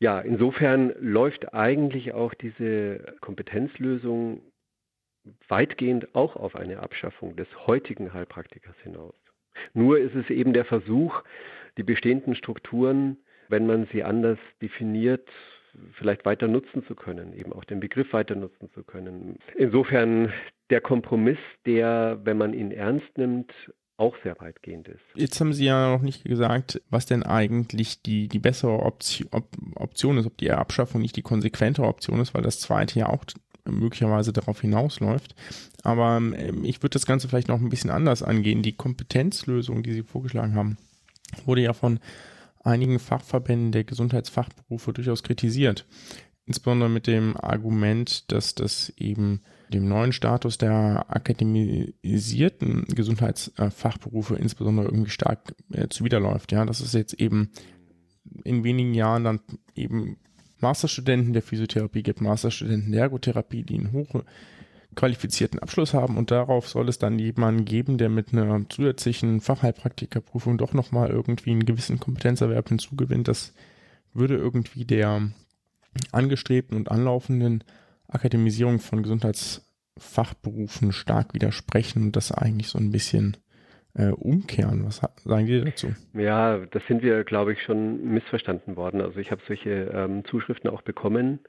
Ja, insofern läuft eigentlich auch diese Kompetenzlösung weitgehend auch auf eine Abschaffung des heutigen Heilpraktikers hinaus. Nur ist es eben der Versuch, die bestehenden Strukturen, wenn man sie anders definiert, vielleicht weiter nutzen zu können, eben auch den Begriff weiter nutzen zu können. Insofern der Kompromiss, der, wenn man ihn ernst nimmt, auch sehr weitgehend ist. Jetzt haben Sie ja noch nicht gesagt, was denn eigentlich die, die bessere Option, Option ist, ob die Abschaffung nicht die konsequente Option ist, weil das zweite ja auch möglicherweise darauf hinausläuft. Aber ähm, ich würde das Ganze vielleicht noch ein bisschen anders angehen. Die Kompetenzlösung, die Sie vorgeschlagen haben, wurde ja von einigen Fachverbänden der Gesundheitsfachberufe durchaus kritisiert. Insbesondere mit dem Argument, dass das eben dem neuen Status der akademisierten Gesundheitsfachberufe insbesondere irgendwie stark äh, zuwiderläuft. Ja, dass es jetzt eben in wenigen Jahren dann eben Masterstudenten der Physiotherapie gibt, Masterstudenten der Ergotherapie, die ein hohe qualifizierten Abschluss haben und darauf soll es dann jemanden geben, der mit einer zusätzlichen Fachheilpraktikerprüfung doch nochmal irgendwie einen gewissen Kompetenzerwerb hinzugewinnt. Das würde irgendwie der angestrebten und anlaufenden Akademisierung von Gesundheitsfachberufen stark widersprechen und das eigentlich so ein bisschen äh, umkehren. Was sagen die dazu? Ja, das sind wir, glaube ich, schon missverstanden worden. Also ich habe solche ähm, Zuschriften auch bekommen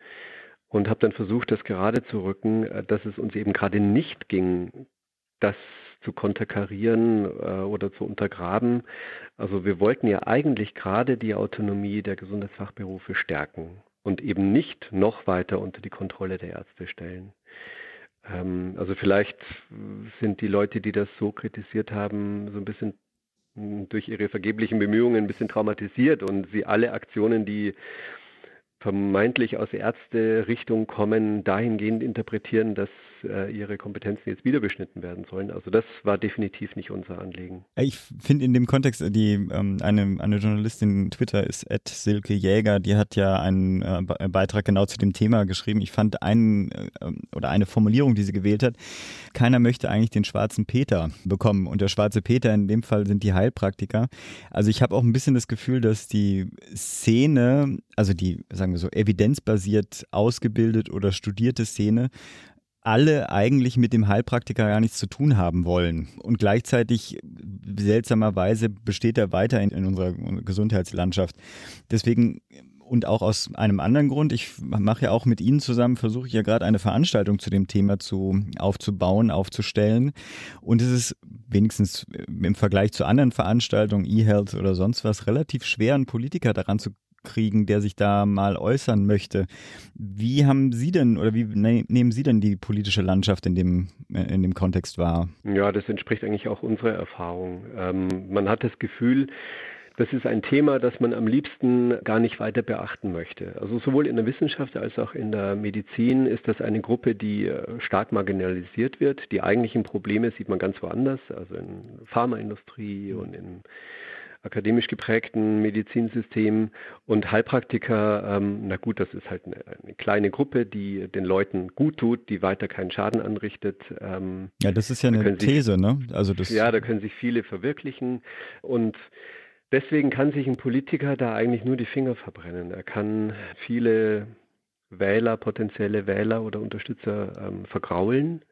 und habe dann versucht, das gerade zu rücken, äh, dass es uns eben gerade nicht ging, das zu konterkarieren äh, oder zu untergraben. Also wir wollten ja eigentlich gerade die Autonomie der Gesundheitsfachberufe stärken und eben nicht noch weiter unter die Kontrolle der Ärzte stellen. Ähm, also vielleicht sind die Leute, die das so kritisiert haben, so ein bisschen durch ihre vergeblichen Bemühungen ein bisschen traumatisiert und sie alle Aktionen, die vermeintlich aus Ärzte-Richtung kommen, dahingehend interpretieren, dass äh, ihre Kompetenzen jetzt wieder beschnitten werden sollen. Also das war definitiv nicht unser Anliegen. Ich finde in dem Kontext, äh, die ähm, eine, eine Journalistin Twitter ist Ed Silke Jäger, die hat ja einen äh, Beitrag genau zu dem Thema geschrieben. Ich fand einen äh, oder eine Formulierung, die sie gewählt hat, keiner möchte eigentlich den schwarzen Peter bekommen. Und der schwarze Peter in dem Fall sind die Heilpraktiker. Also ich habe auch ein bisschen das Gefühl, dass die Szene, also die, sagen wir so, evidenzbasiert ausgebildet oder studierte Szene, alle eigentlich mit dem Heilpraktiker gar nichts zu tun haben wollen. Und gleichzeitig, seltsamerweise, besteht er weiter in, in unserer Gesundheitslandschaft. Deswegen und auch aus einem anderen Grund. Ich mache ja auch mit Ihnen zusammen, versuche ich ja gerade eine Veranstaltung zu dem Thema zu, aufzubauen, aufzustellen. Und es ist wenigstens im Vergleich zu anderen Veranstaltungen, E-Health oder sonst was, relativ schwer, einen Politiker daran zu kriegen, der sich da mal äußern möchte. Wie haben Sie denn oder wie ne, nehmen Sie denn die politische Landschaft in dem, äh, in dem Kontext wahr? Ja, das entspricht eigentlich auch unserer Erfahrung. Ähm, man hat das Gefühl, das ist ein Thema, das man am liebsten gar nicht weiter beachten möchte. Also sowohl in der Wissenschaft als auch in der Medizin ist das eine Gruppe, die äh, stark marginalisiert wird. Die eigentlichen Probleme sieht man ganz woanders, also in Pharmaindustrie und in akademisch geprägten Medizinsystem und Heilpraktiker, ähm, na gut, das ist halt eine, eine, kleine Gruppe, die den Leuten gut tut, die weiter keinen Schaden anrichtet. Ähm, ja, das ist ja eine These, sich, ne? Also das ja, da können sich viele verwirklichen und deswegen kann sich ein Politiker da eigentlich nur die Finger verbrennen. Er kann viele Wähler, potenzielle Wähler oder Unterstützer ähm, vergraulen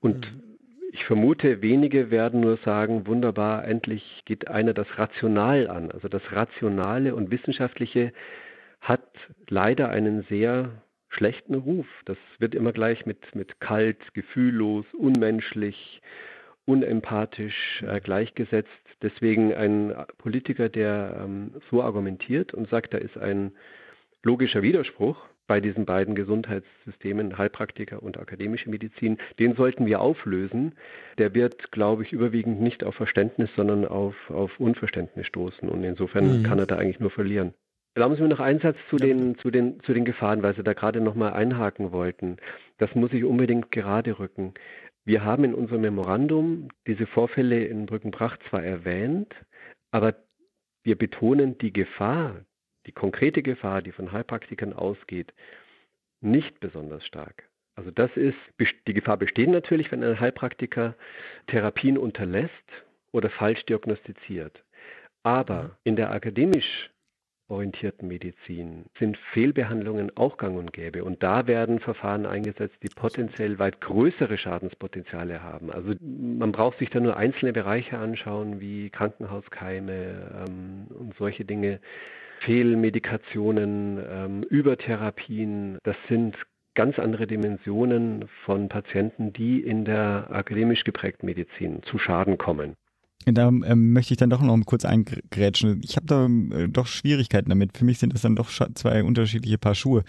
und mhm ich vermute, wenige werden nur sagen, wunderbar, endlich geht einer das Rational an. Also das Rationale und Wissenschaftliche hat leider einen sehr schlechten Ruf. Das wird immer gleich mit, mit kalt, gefühllos, unmenschlich, unempathisch äh, gleichgesetzt. Deswegen ein Politiker, der ähm, so argumentiert und sagt, da ist ein logischer Widerspruch, bei diesen beiden Gesundheitssystemen, Heilpraktiker und akademische Medizin, den sollten wir auflösen. Der wird, glaube ich, überwiegend nicht auf Verständnis, sondern auf, auf Unverständnis stoßen. Und insofern mhm. kann er da eigentlich nur verlieren. Erlauben Sie mir noch einen Satz zu den, zu den, zu den Gefahren, weil Sie da gerade nochmal einhaken wollten. Das muss ich unbedingt gerade rücken. Wir haben in unserem Memorandum diese Vorfälle in Brückenbracht zwar erwähnt, aber wir betonen die Gefahr, die konkrete Gefahr, die von Heilpraktikern ausgeht, nicht besonders stark. Also das ist, die Gefahr besteht natürlich, wenn ein Heilpraktiker Therapien unterlässt oder falsch diagnostiziert. Aber mhm. in der akademisch orientierten Medizin sind Fehlbehandlungen auch gang und gäbe. Und da werden Verfahren eingesetzt, die potenziell weit größere Schadenspotenziale haben. Also man braucht sich da nur einzelne Bereiche anschauen, wie Krankenhauskeime ähm, und solche Dinge. Fehlmedikationen, ähm, Übertherapien, das sind ganz andere Dimensionen von Patienten, die in der akademisch geprägten Medizin zu Schaden kommen. Da ähm, möchte ich dann doch noch kurz eingrätschen. Ich habe da äh, doch Schwierigkeiten damit. Für mich sind das dann doch zwei unterschiedliche Paar Schuhe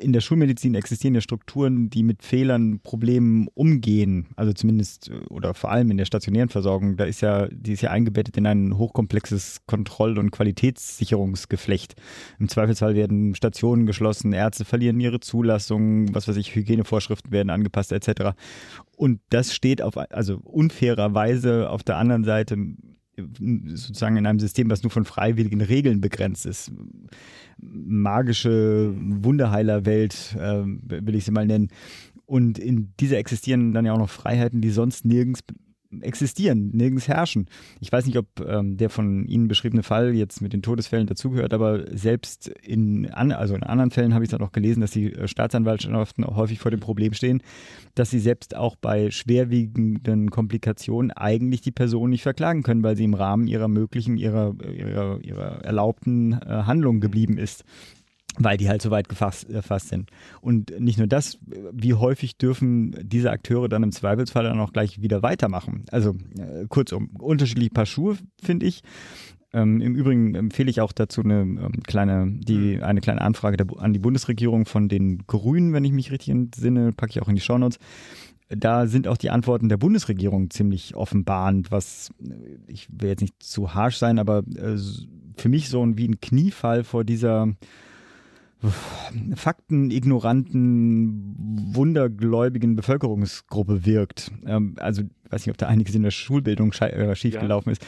in der Schulmedizin existieren ja Strukturen, die mit Fehlern, Problemen umgehen. Also zumindest äh, oder vor allem in der stationären Versorgung. Da ist ja, die ist ja eingebettet in ein hochkomplexes Kontroll- und Qualitätssicherungsgeflecht. Im Zweifelsfall werden Stationen geschlossen, Ärzte verlieren ihre Zulassung, was weiß ich, Hygienevorschriften werden angepasst etc. Und das steht auf, also unfairerweise auf der anderen Seite sozusagen in einem System, was nur von freiwilligen Regeln begrenzt ist. Magische Wunderheilerwelt, äh, will ich sie mal nennen. Und in dieser existieren dann ja auch noch Freiheiten, die sonst nirgends existieren, nirgends herrschen. Ich weiß nicht, ob ähm, der von Ihnen beschriebene Fall jetzt mit den Todesfällen dazugehört, aber selbst in, an, also in anderen Fällen habe ich dann auch gelesen, dass die äh, Staatsanwaltschaften häufig vor dem Problem stehen, dass sie selbst auch bei schwerwiegenden Komplikationen eigentlich die Person nicht verklagen können, weil sie im Rahmen ihrer möglichen, ihrer, ihrer, ihrer erlaubten äh, Handlung geblieben ist weil die halt so weit gefasst, gefasst sind. Und nicht nur das, wie häufig dürfen diese Akteure dann im Zweifelsfall dann auch gleich wieder weitermachen. Also äh, kurzum, unterschiedliche Paar Schuhe, finde ich. Ähm, Im Übrigen empfehle ich auch dazu eine ähm, kleine, die, mhm. eine kleine Anfrage der, an die Bundesregierung von den Grünen, wenn ich mich richtig entsinne, packe ich auch in die Shownotes. Da sind auch die Antworten der Bundesregierung ziemlich offenbarend, was, äh, ich will jetzt nicht zu harsch sein, aber äh, für mich so ein, wie ein Kniefall vor dieser faktenignoranten, wundergläubigen Bevölkerungsgruppe wirkt. Ähm, also, weiß nicht, ob da einiges in der Schulbildung äh, schiefgelaufen ja. ist.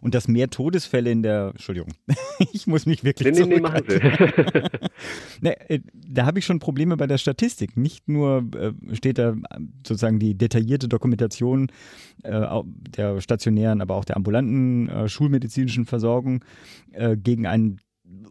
Und dass mehr Todesfälle in der, Entschuldigung, (laughs) ich muss mich wirklich nee, nee, nee, (laughs) nee, äh, Da habe ich schon Probleme bei der Statistik. Nicht nur äh, steht da sozusagen die detaillierte Dokumentation äh, der stationären, aber auch der ambulanten äh, schulmedizinischen Versorgung gegen einen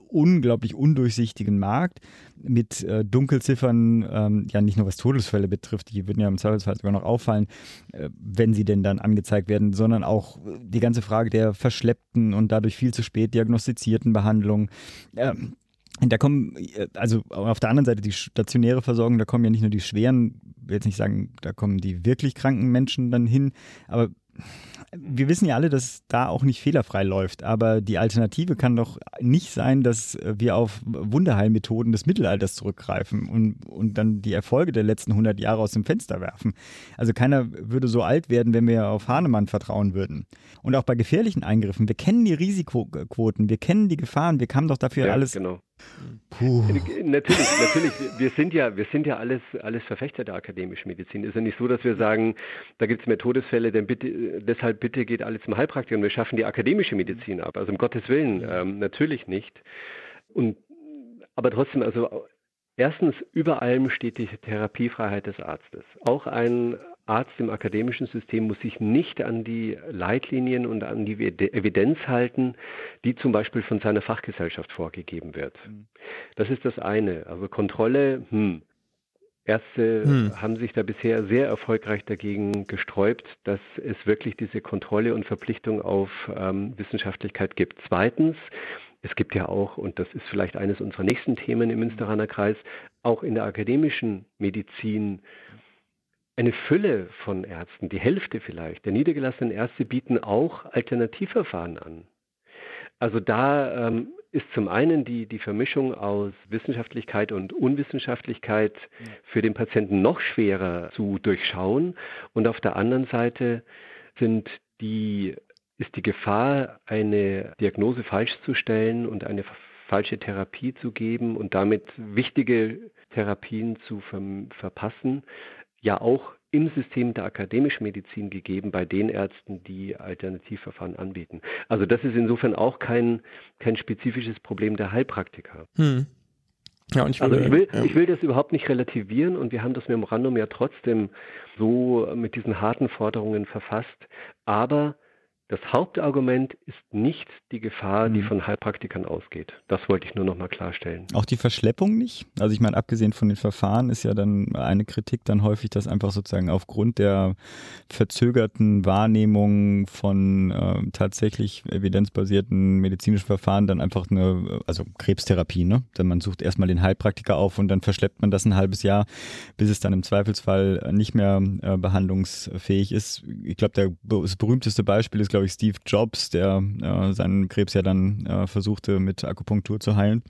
unglaublich undurchsichtigen Markt mit äh, Dunkelziffern, ähm, ja nicht nur was Todesfälle betrifft, die würden ja im Zweifelsfall sogar noch auffallen, äh, wenn sie denn dann angezeigt werden, sondern auch die ganze Frage der verschleppten und dadurch viel zu spät diagnostizierten Behandlung. Ähm, da kommen, äh, also auf der anderen Seite die stationäre Versorgung, da kommen ja nicht nur die schweren, ich will jetzt nicht sagen, da kommen die wirklich kranken Menschen dann hin, aber wir wissen ja alle, dass da auch nicht fehlerfrei läuft, aber die Alternative kann doch nicht sein, dass wir auf Wunderheilmethoden des Mittelalters zurückgreifen und, und dann die Erfolge der letzten 100 Jahre aus dem Fenster werfen. Also keiner würde so alt werden, wenn wir auf Hahnemann vertrauen würden. Und auch bei gefährlichen Eingriffen, wir kennen die Risikoquoten, wir kennen die Gefahren, wir kamen doch dafür ja, alles genau. Puh. Natürlich, natürlich. Wir sind ja, wir sind ja alles, alles Verfechter der akademischen Medizin. Es ist ja nicht so, dass wir sagen, da gibt es mehr Todesfälle, denn bitte, deshalb bitte geht alles zum Heilpraktiker und wir schaffen die akademische Medizin ab. Also um Gottes Willen, ähm, natürlich nicht. Und, aber trotzdem, also erstens, über allem steht die Therapiefreiheit des Arztes. Auch ein Arzt im akademischen System muss sich nicht an die Leitlinien und an die Evidenz halten, die zum Beispiel von seiner Fachgesellschaft vorgegeben wird. Mhm. Das ist das eine. Also Kontrolle, hm. Ärzte hm. haben sich da bisher sehr erfolgreich dagegen gesträubt, dass es wirklich diese Kontrolle und Verpflichtung auf ähm, Wissenschaftlichkeit gibt. Zweitens, es gibt ja auch, und das ist vielleicht eines unserer nächsten Themen im Münsteraner Kreis, auch in der akademischen Medizin eine Fülle von Ärzten, die Hälfte vielleicht, der niedergelassenen Ärzte bieten auch Alternativverfahren an. Also da ähm, ist zum einen die, die Vermischung aus Wissenschaftlichkeit und Unwissenschaftlichkeit für den Patienten noch schwerer zu durchschauen und auf der anderen Seite sind die, ist die Gefahr, eine Diagnose falsch zu stellen und eine falsche Therapie zu geben und damit wichtige Therapien zu ver verpassen, ja auch im System der akademischen Medizin gegeben bei den Ärzten, die Alternativverfahren anbieten. Also das ist insofern auch kein, kein spezifisches Problem der Heilpraktiker. Hm. Ja, und ich, würde, also ich will, ja. ich will das überhaupt nicht relativieren und wir haben das Memorandum ja trotzdem so mit diesen harten Forderungen verfasst. Aber das Hauptargument ist nicht die Gefahr, die mhm. von Heilpraktikern ausgeht. Das wollte ich nur noch mal klarstellen. Auch die Verschleppung nicht? Also ich meine, abgesehen von den Verfahren ist ja dann eine Kritik dann häufig, dass einfach sozusagen aufgrund der verzögerten Wahrnehmung von äh, tatsächlich evidenzbasierten medizinischen Verfahren dann einfach eine, also Krebstherapie, ne? Denn man sucht erstmal den Heilpraktiker auf und dann verschleppt man das ein halbes Jahr, bis es dann im Zweifelsfall nicht mehr äh, behandlungsfähig ist. Ich glaube, das berühmteste Beispiel ist, glaube glaube ich, Steve Jobs, der äh, seinen Krebs ja dann äh, versuchte mit Akupunktur zu heilen.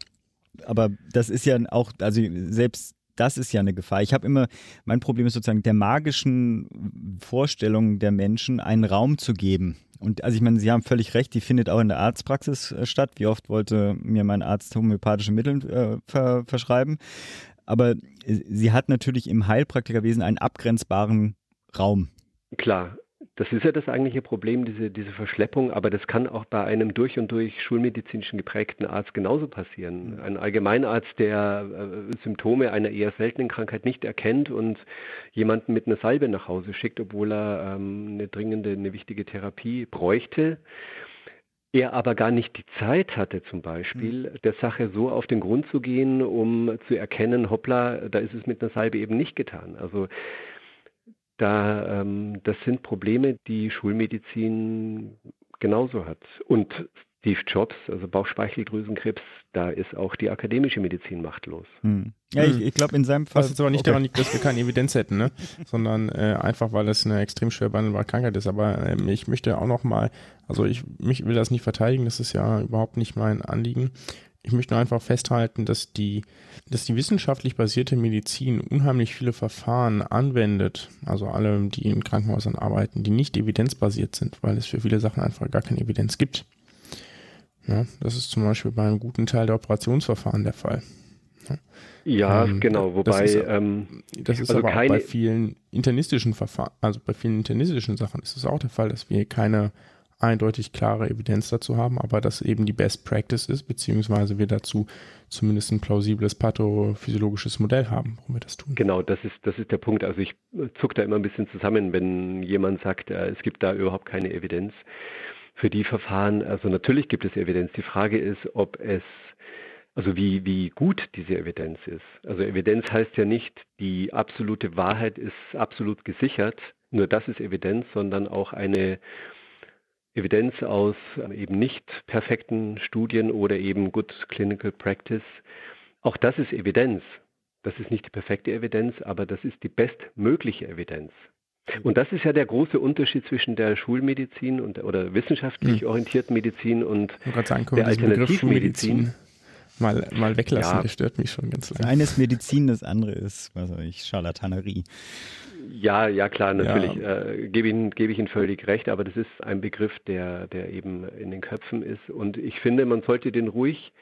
Aber das ist ja auch, also selbst das ist ja eine Gefahr. Ich habe immer, mein Problem ist sozusagen der magischen Vorstellung der Menschen einen Raum zu geben. Und also ich meine, Sie haben völlig recht, die findet auch in der Arztpraxis äh, statt. Wie oft wollte mir mein Arzt homöopathische Mittel äh, ver verschreiben? Aber äh, sie hat natürlich im Heilpraktikerwesen einen abgrenzbaren Raum. Klar, das ist ja das eigentliche Problem, diese, diese Verschleppung, aber das kann auch bei einem durch und durch schulmedizinischen geprägten Arzt genauso passieren. Mhm. Ein Allgemeinarzt, der äh, Symptome einer eher seltenen Krankheit nicht erkennt und jemanden mit einer Salbe nach Hause schickt, obwohl er ähm, eine dringende, eine wichtige Therapie bräuchte er aber gar nicht die Zeit hatte, zum Beispiel, mhm. der Sache so auf den Grund zu gehen, um zu erkennen, hoppla, da ist es mit einer Salbe eben nicht getan. Also da, ähm, das sind Probleme, die Schulmedizin genauso hat. Und Steve Jobs, also Bauchspeicheldrüsenkrebs, da ist auch die akademische Medizin machtlos. Hm. Ja, ich, ich glaube in seinem Fall. Was jetzt aber nicht okay. daran liegt, dass wir keine Evidenz hätten, ne? (laughs) sondern äh, einfach, weil es eine extrem schwer behandelbare Krankheit ist. Aber ähm, ich möchte auch noch mal, also ich mich will das nicht verteidigen, das ist ja überhaupt nicht mein Anliegen. Ich möchte nur einfach festhalten, dass die, dass die wissenschaftlich basierte Medizin unheimlich viele Verfahren anwendet, also alle, die in Krankenhäusern arbeiten, die nicht evidenzbasiert sind, weil es für viele Sachen einfach gar keine Evidenz gibt. Ja, das ist zum Beispiel bei einem guten Teil der Operationsverfahren der Fall. Ja, ähm, genau, wobei das ist, ähm, das ist also aber auch bei vielen internistischen Verfahren, also bei vielen internistischen Sachen ist es auch der Fall, dass wir keine eindeutig klare Evidenz dazu haben, aber dass eben die Best Practice ist, beziehungsweise wir dazu zumindest ein plausibles pathophysiologisches Modell haben, warum wir das tun. Genau, das ist, das ist der Punkt. Also ich zucke da immer ein bisschen zusammen, wenn jemand sagt, äh, es gibt da überhaupt keine Evidenz für die Verfahren. Also natürlich gibt es Evidenz. Die Frage ist, ob es, also wie, wie gut diese Evidenz ist. Also Evidenz heißt ja nicht, die absolute Wahrheit ist absolut gesichert. Nur das ist Evidenz, sondern auch eine Evidenz aus eben nicht perfekten Studien oder eben Good Clinical Practice. Auch das ist Evidenz. Das ist nicht die perfekte Evidenz, aber das ist die bestmögliche Evidenz. Und das ist ja der große Unterschied zwischen der Schulmedizin und oder wissenschaftlich hm. orientierten Medizin und sagen, der Alternativmedizin mal, mal weglassen, ja. der stört mich schon ganz lange. Das eine ist Medizin, das andere ist, was weiß ich, Charlatanerie. Ja, ja klar, natürlich. Ja. Äh, gebe, Ihnen, gebe ich Ihnen völlig recht, aber das ist ein Begriff, der, der eben in den Köpfen ist. Und ich finde, man sollte den ruhig,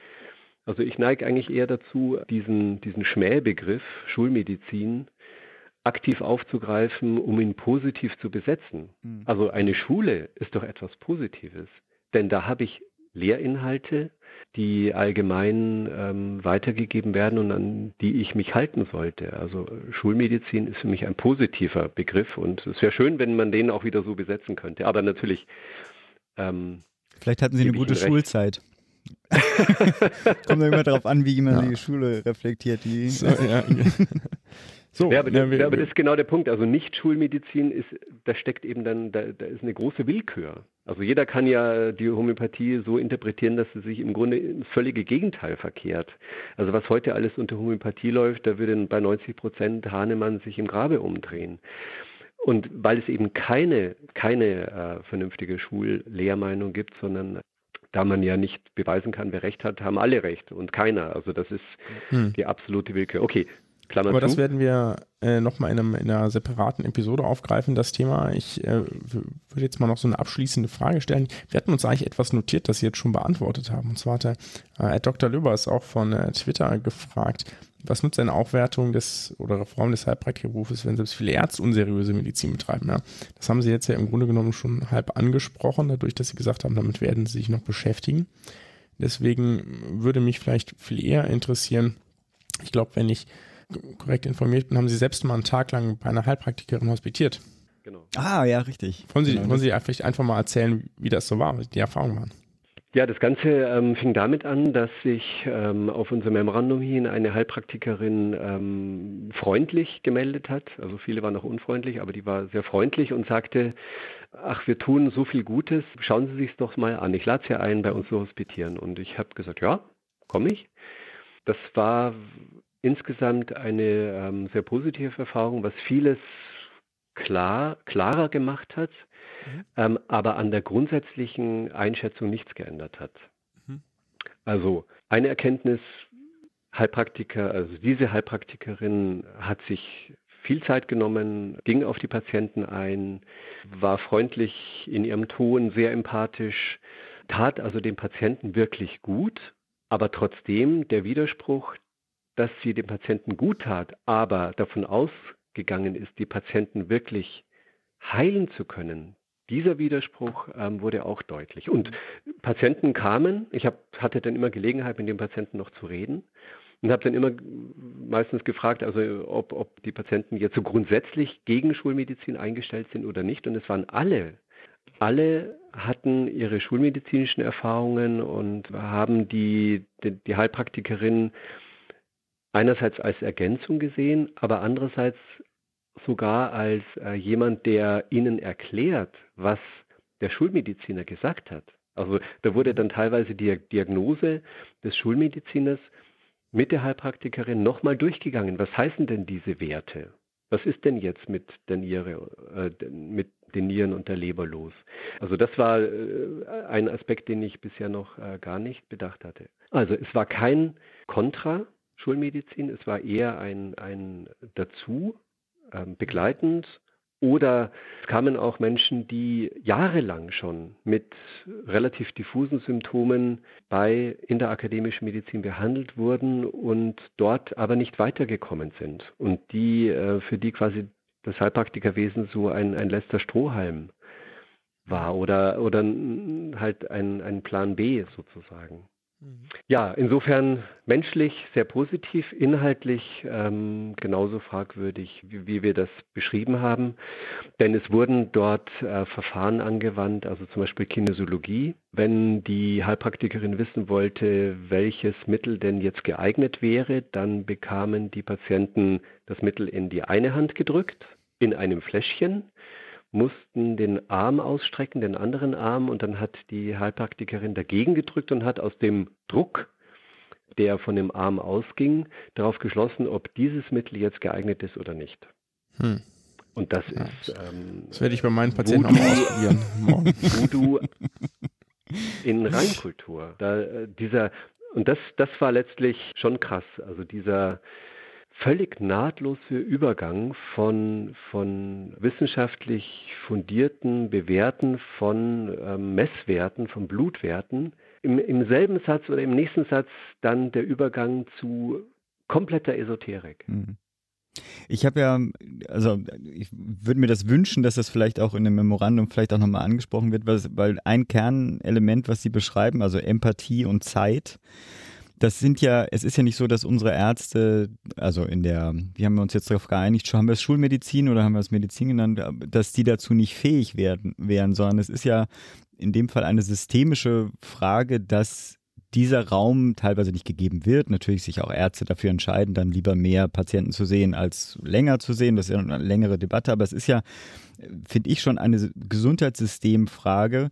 also ich neige eigentlich eher dazu, diesen, diesen Schmähbegriff Schulmedizin aktiv aufzugreifen, um ihn positiv zu besetzen. Mhm. Also eine Schule ist doch etwas Positives, denn da habe ich Lehrinhalte, die allgemein ähm, weitergegeben werden und an die ich mich halten sollte. Also Schulmedizin ist für mich ein positiver Begriff und es wäre schön, wenn man den auch wieder so besetzen könnte. Aber natürlich. Ähm, Vielleicht hatten Sie eine gute Schulzeit. (laughs) Kommt immer darauf an, wie man ja. die Schule reflektiert. Die so, ja. (laughs) So, ja, aber, ja, wir, aber das ist genau der Punkt. Also nicht Schulmedizin ist, da steckt eben dann, da, da ist eine große Willkür. Also jeder kann ja die Homöopathie so interpretieren, dass sie sich im Grunde ins völlige Gegenteil verkehrt. Also was heute alles unter Homöopathie läuft, da würde bei 90 Prozent Hahnemann sich im Grabe umdrehen. Und weil es eben keine, keine äh, vernünftige Schullehrmeinung gibt, sondern da man ja nicht beweisen kann, wer recht hat, haben alle recht und keiner. Also das ist hm. die absolute Willkür. Okay, Klammer Aber zu. das werden wir äh, nochmal in, in einer separaten Episode aufgreifen, das Thema. Ich äh, würde jetzt mal noch so eine abschließende Frage stellen. Wir hatten uns eigentlich etwas notiert, das Sie jetzt schon beantwortet haben. Und zwar hat äh, Dr. Löbers auch von äh, Twitter gefragt, was nutzt eine Aufwertung des oder Reform des Heilpraktikerberufes, wenn selbst viele Ärzte unseriöse Medizin betreiben? Ja? Das haben Sie jetzt ja im Grunde genommen schon halb angesprochen, dadurch, dass Sie gesagt haben, damit werden Sie sich noch beschäftigen. Deswegen würde mich vielleicht viel eher interessieren, ich glaube, wenn ich korrekt informiert bin, haben Sie selbst mal einen Tag lang bei einer Heilpraktikerin hospitiert. Genau. Ah, ja, richtig. Wollen Sie, genau. wollen Sie vielleicht einfach mal erzählen, wie das so war, wie die Erfahrungen waren? Ja, das Ganze ähm, fing damit an, dass sich ähm, auf unser Memorandum hin eine Heilpraktikerin ähm, freundlich gemeldet hat. Also viele waren auch unfreundlich, aber die war sehr freundlich und sagte, ach, wir tun so viel Gutes, schauen Sie sich doch mal an. Ich lade Sie ein, bei uns zu hospitieren. Und ich habe gesagt, ja, komme ich. Das war insgesamt eine ähm, sehr positive Erfahrung, was vieles klar, klarer gemacht hat, mhm. ähm, aber an der grundsätzlichen Einschätzung nichts geändert hat. Mhm. Also eine Erkenntnis, Heilpraktiker, also diese Heilpraktikerin hat sich viel Zeit genommen, ging auf die Patienten ein, war freundlich in ihrem Ton, sehr empathisch, tat also dem Patienten wirklich gut, aber trotzdem der Widerspruch, dass sie dem Patienten gut tat, aber davon ausgegangen ist, die Patienten wirklich heilen zu können, dieser Widerspruch ähm, wurde auch deutlich. Und Patienten kamen, ich hab, hatte dann immer Gelegenheit, mit den Patienten noch zu reden und habe dann immer meistens gefragt, also ob, ob die Patienten jetzt so grundsätzlich gegen Schulmedizin eingestellt sind oder nicht. Und es waren alle. Alle hatten ihre schulmedizinischen Erfahrungen und haben die, die, die Heilpraktikerin einerseits als Ergänzung gesehen, aber andererseits sogar als äh, jemand, der ihnen erklärt, was der Schulmediziner gesagt hat. Also da wurde dann teilweise die Diagnose des Schulmediziners mit der Heilpraktikerin nochmal durchgegangen. Was heißen denn diese Werte? Was ist denn jetzt mit der Niere, äh, mit den Nieren und der Leber los? Also das war äh, ein Aspekt, den ich bisher noch äh, gar nicht bedacht hatte. Also es war kein Kontra Schulmedizin, es war eher ein, ein dazu ähm, begleitend. Oder es kamen auch Menschen, die jahrelang schon mit relativ diffusen Symptomen bei in der akademischen Medizin behandelt wurden und dort aber nicht weitergekommen sind. Und die äh, für die quasi das Heilpraktikerwesen so ein, ein letzter Strohhalm war oder oder halt ein, ein Plan B sozusagen. Ja, insofern menschlich sehr positiv, inhaltlich ähm, genauso fragwürdig, wie, wie, wir das beschrieben haben. Denn es wurden dort äh, Verfahren angewandt, also zum Beispiel Kinesiologie. Wenn die Heilpraktikerin wissen wollte, welches Mittel denn jetzt geeignet wäre, dann bekamen die Patienten das Mittel in die eine Hand gedrückt, in einem Fläschchen mussten den Arm ausstrecken, den anderen Arm, und dann hat die Heilpraktikerin dagegen gedrückt und hat aus dem Druck, der von dem Arm ausging, darauf geschlossen, ob dieses Mittel jetzt geeignet ist oder nicht. Hm. Und das ja, ist. Ähm, das werde ich bei meinen Patienten Voodoo, auch ausprobieren. (laughs) Morgen. Voodoo in Reinkultur. Da, äh, dieser, und das, das war letztlich schon krass. Also dieser völlig nahtlose Übergang von, von wissenschaftlich fundierten Bewerten von ähm, Messwerten, von Blutwerten, im, im selben Satz oder im nächsten Satz dann der Übergang zu kompletter Esoterik. Mhm. Ich habe ja, also ich würde mir das wünschen, dass das vielleicht auch in dem Memorandum vielleicht auch nochmal angesprochen wird, weil ein Kernelement, was Sie beschreiben, also Empathie und Zeit, das sind ja, es ist ja nicht so, dass unsere Ärzte, also in der, wie haben wir uns jetzt darauf geeinigt, haben wir es Schulmedizin oder haben wir es Medizin genannt, dass die dazu nicht fähig werden, wären, sondern es ist ja in dem Fall eine systemische Frage, dass dieser Raum teilweise nicht gegeben wird. Natürlich sich auch Ärzte dafür entscheiden, dann lieber mehr Patienten zu sehen als länger zu sehen. Das ist ja eine längere Debatte, aber es ist ja, finde ich, schon eine Gesundheitssystemfrage,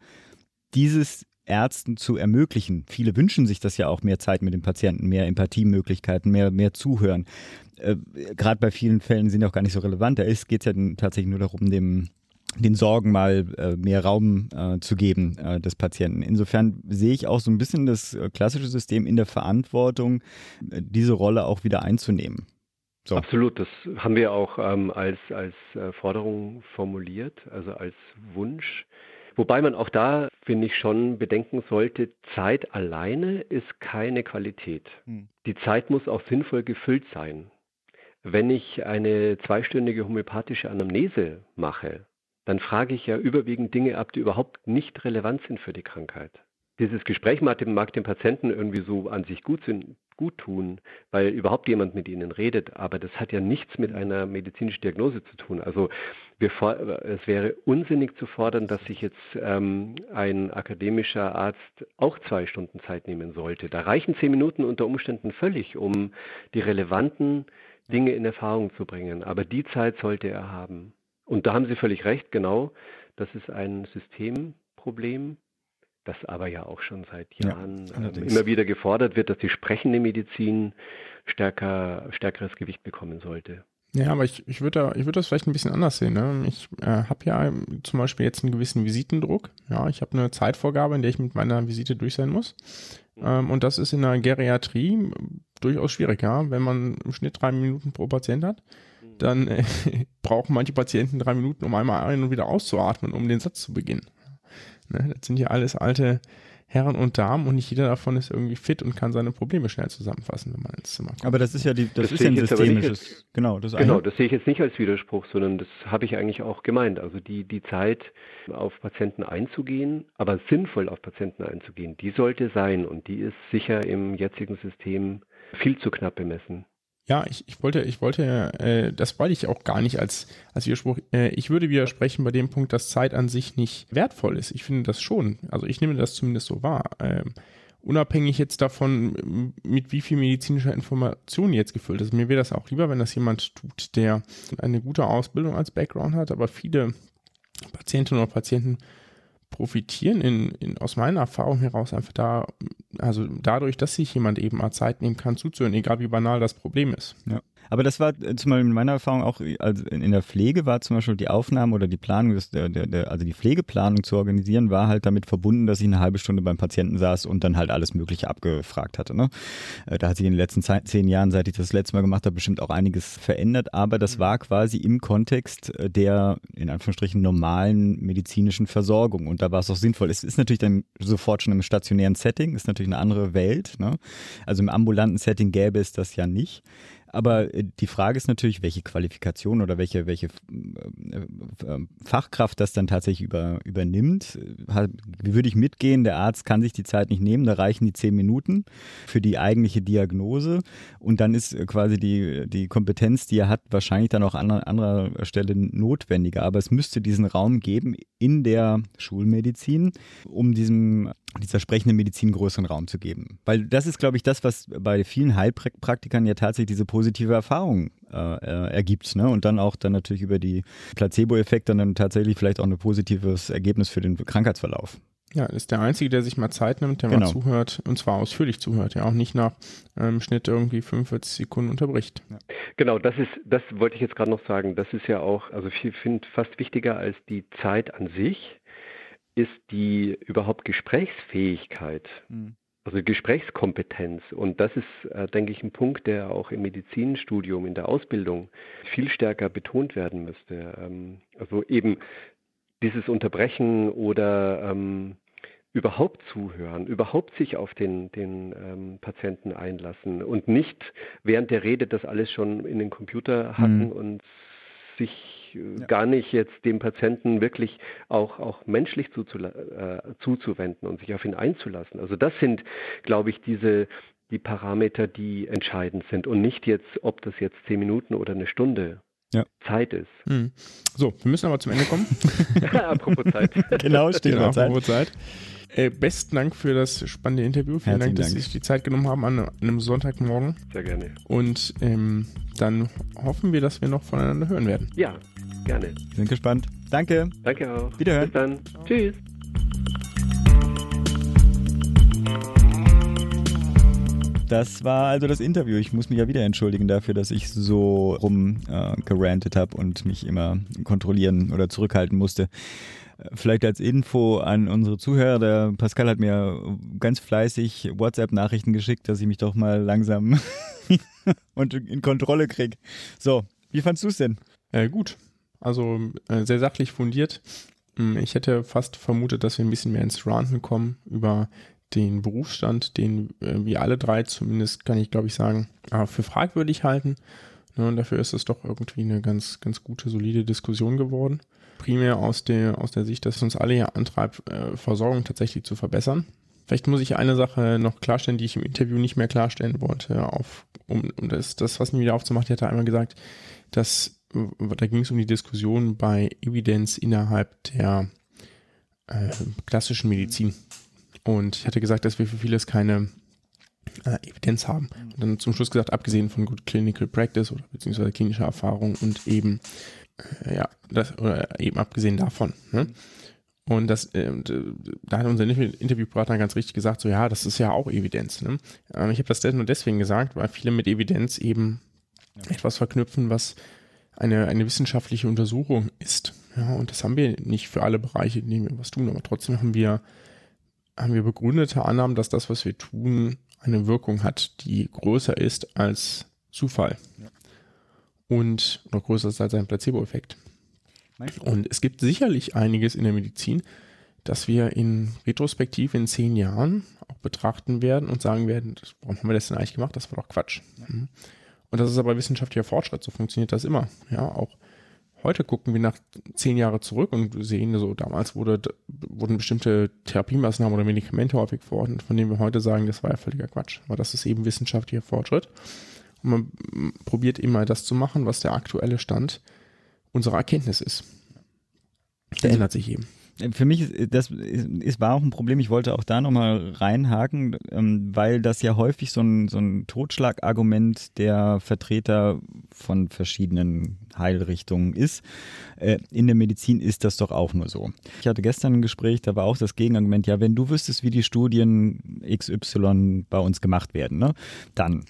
dieses Ärzten zu ermöglichen. Viele wünschen sich das ja auch, mehr Zeit mit dem Patienten, mehr Empathiemöglichkeiten, mehr, mehr Zuhören. Äh, Gerade bei vielen Fällen sind auch gar nicht so relevant. Da geht es ja tatsächlich nur darum, dem den Sorgen mal äh, mehr Raum äh, zu geben äh, des Patienten. Insofern sehe ich auch so ein bisschen das äh, klassische System in der Verantwortung, äh, diese Rolle auch wieder einzunehmen. So. Absolut, das haben wir auch ähm, als, als äh, Forderung formuliert, also als Wunsch. Wobei man auch da, finde ich, schon bedenken sollte, Zeit alleine ist keine Qualität. Hm. Die Zeit muss auch sinnvoll gefüllt sein. Wenn ich eine zweistündige homöopathische Anamnese mache, dann frage ich ja überwiegend Dinge ab, die überhaupt nicht relevant sind für die Krankheit. Dieses Gespräch mag dem, mag dem Patienten irgendwie so an sich gut, sind, gut tun, weil überhaupt jemand mit ihnen redet, aber das hat ja nichts mit einer medizinischen Diagnose zu tun. Also wir, es wäre unsinnig zu fordern, dass sich jetzt ähm, ein akademischer Arzt auch zwei Stunden Zeit nehmen sollte. Da reichen zehn Minuten unter Umständen völlig, um die relevanten Dinge in Erfahrung zu bringen. Aber die Zeit sollte er haben. Und da haben Sie völlig recht, genau. Das ist ein Systemproblem das aber ja auch schon seit Jahren ja, ähm, immer wieder gefordert wird, dass die sprechende Medizin stärker, stärkeres Gewicht bekommen sollte. Ja, aber ich, ich würde da, ich das vielleicht ein bisschen anders sehen. Ne? Ich äh, habe ja zum Beispiel jetzt einen gewissen Visitendruck. Ja, ich habe eine Zeitvorgabe, in der ich mit meiner Visite durch sein muss. Ähm, und das ist in der Geriatrie durchaus schwierig, ja. Wenn man im Schnitt drei Minuten pro Patient hat, dann äh, (laughs) brauchen manche Patienten drei Minuten, um einmal ein und wieder auszuatmen, um den Satz zu beginnen. Ne? Das sind ja alles alte Herren und Damen und nicht jeder davon ist irgendwie fit und kann seine Probleme schnell zusammenfassen, wenn man ins Zimmer kommt. Aber das ist ja die, das, Das ist ja ein systemisches, als- genau, das Genau, eine. das sehe ich jetzt nicht als Widerspruch, sondern das habe ich eigentlich auch gemeint. Also die, die Zeit, auf Patienten einzugehen, aber sinnvoll auf Patienten einzugehen, die sollte sein und die ist sicher im jetzigen System viel zu knapp bemessen. Ja, ich, ich wollte, ich wollte, äh, das wollte ich auch gar nicht als, als Widerspruch. Äh, ich würde widersprechen bei dem Punkt, dass Zeit an sich nicht wertvoll ist. Ich finde das schon. Also ich nehme das zumindest so wahr. Ähm, unabhängig jetzt davon, mit wie viel medizinischer Information jetzt gefüllt ist. Mir wäre das auch lieber, wenn das jemand tut, der eine gute Ausbildung als Background hat, aber viele Patientinnen oder Patienten profitieren in, in, aus meiner Erfahrung heraus einfach da, also dadurch, dass sich jemand eben mal Zeit nehmen kann zuzuhören, egal wie banal das Problem ist. Ja. Aber das war äh, zum Beispiel in meiner Erfahrung auch, also in der Pflege war zum Beispiel die Aufnahme oder die Planung, des, der, der, also die Pflegeplanung zu organisieren, war halt damit verbunden, dass ich eine halbe Stunde beim Patienten saß und dann halt alles Mögliche abgefragt hatte. Ne? Äh, Da hat sich in den letzten zehn Jahren, seit ich das, letzte Mal gemacht habe, bestimmt auch einiges verändert, aber das war quasi im Kontext äh, der, in Anführungsstrichen, normalen medizinischen Versorgung und da war es auch sinnvoll. Es ist natürlich dann sofort schon im stationären Setting, ist natürlich eine andere Welt. Ne? Also im ambulanten Setting gäbe es das ja nicht. Aber äh, die Frage ist natürlich, welche Qualifikation oder welche, welche äh, äh, Fachkraft das dann tatsächlich über, übernimmt. Würde ich mitgehen? Der Arzt kann sich die Zeit nicht nehmen, da reichen die zehn Minuten für die eigentliche Diagnose und dann ist quasi die, die Kompetenz, die er hat, wahrscheinlich dann auch an anderer Stelle notwendiger. Aber es müsste diesen Raum geben in der Schulmedizin, um diesem dieser sprechenden Medizin größeren Raum zu geben. Weil das ist, glaube ich, das, was bei vielen Heilpraktikern ja tatsächlich diese positive Erfahrung äh, äh, ergibt. Ne? Und dann auch dann natürlich über die Placebo-Effekte dann tatsächlich vielleicht auch ein positives Ergebnis für den Krankheitsverlauf. Ja, ist der Einzige, der sich mal Zeit nimmt, der Genau. mal zuhört und zwar ausführlich zuhört, ja auch nicht nach ähm, Schnitt irgendwie 45 Sekunden unterbricht. Genau, das ist, das wollte ich jetzt gerade noch sagen. Das ist ja auch, also ich finde fast wichtiger als die Zeit an sich, ist die überhaupt Gesprächsfähigkeit, also Gesprächskompetenz. Und das ist, äh, denke ich, ein Punkt, der auch im Medizinstudium, in der Ausbildung viel stärker betont werden müsste. Ähm, also eben dieses Unterbrechen oder ähm, überhaupt zuhören, überhaupt sich auf den, den ähm, Patienten einlassen und nicht während der Rede das alles schon in den Computer hacken Mhm. und sich Ja. gar nicht jetzt dem Patienten wirklich auch, auch menschlich äh, zuzuwenden und sich auf ihn einzulassen. Also das sind, glaube ich, diese die Parameter, die entscheidend sind und nicht jetzt, ob das jetzt zehn Minuten oder eine Stunde Ja. Zeit ist. Hm. So, wir müssen aber zum Ende kommen. (laughs) Apropos Zeit. (laughs) Genau, Genau, Stichwort Zeit. apropos Zeit. Äh, besten Dank für das spannende Interview. Vielen Herzlichen Dank, dass. Sie sich die Zeit genommen haben an einem Sonntagmorgen. Sehr gerne. Und ähm, dann hoffen wir, dass wir noch voneinander hören werden. Ja, gerne. Sind gespannt. Danke. Danke auch. Wiederhören. Bis dann. Tschüss. Das war also das Interview. Ich muss mich ja wieder entschuldigen dafür, dass ich so rum äh, habe und mich immer kontrollieren oder zurückhalten musste. Äh, Vielleicht als Info an unsere Zuhörer, der Pascal hat mir ganz fleißig WhatsApp-Nachrichten geschickt, dass ich mich doch mal langsam (laughs) und in Kontrolle krieg. So, wie fandst du es denn? Äh, gut. Also äh, sehr sachlich fundiert. Hm, Ich hätte fast vermutet, dass wir ein bisschen mehr ins Ranten kommen über den Berufsstand, den äh, wir alle drei zumindest, kann ich glaube ich sagen, äh, für fragwürdig halten. Ne, und dafür ist es doch irgendwie eine ganz, ganz gute, solide Diskussion geworden. Primär aus der, aus der Sicht, dass es uns alle ja antreibt, äh, Versorgung tatsächlich zu verbessern. Vielleicht muss ich eine Sache noch klarstellen, die ich im Interview nicht mehr klarstellen wollte, auf, um, um das, das was wieder aufzumachen. Ich hatte einmal gesagt, dass da ging es um die Diskussion bei Evidenz innerhalb der äh, klassischen Medizin. Und ich hatte gesagt, dass wir für vieles keine äh, Evidenz haben. Und dann zum Schluss gesagt, abgesehen von Good Clinical Practice oder beziehungsweise klinischer Erfahrung und eben, äh, ja, das, oder eben abgesehen davon. Ne? Und das, äh, äh, da hat unser Interviewpartner ganz richtig gesagt, so ja, das ist ja auch Evidenz. Ne? Ähm, ich habe das nur deswegen gesagt, weil viele mit Evidenz eben etwas verknüpfen, was eine, eine wissenschaftliche Untersuchung ist. Ja, und das haben wir nicht für alle Bereiche, in denen wir was tun, aber trotzdem haben wir, haben wir begründete Annahmen, dass das, was wir tun, eine Wirkung hat, die größer ist als Zufall. Und noch größer ist als ein Placebo-Effekt. Und es gibt sicherlich einiges in der Medizin, dass wir in Retrospektiv in zehn Jahren auch betrachten werden und sagen werden, warum haben wir das denn eigentlich gemacht? Das war doch Quatsch. Mhm. Und das ist aber wissenschaftlicher Fortschritt, so funktioniert das immer. Ja, auch heute gucken wir nach zehn Jahren zurück und sehen, so damals wurde, wurden bestimmte Therapiemaßnahmen oder Medikamente häufig verordnet, von denen wir heute sagen, das war ja völliger Quatsch. Aber das ist eben wissenschaftlicher Fortschritt. Und man probiert immer das zu machen, was der aktuelle Stand unserer Erkenntnis ist. Der ändert sich eben für mich ist das ist, war auch ein Problem. Ich wollte auch da nochmal reinhaken, ähm, weil das ja häufig so ein, so ein Totschlagargument der Vertreter von verschiedenen Heilrichtungen ist. Äh, in der Medizin ist das doch auch nur so. Ich hatte gestern ein Gespräch, da war auch das Gegenargument, ja, wenn du wüsstest, wie die Studien XY bei uns gemacht werden, ne, dann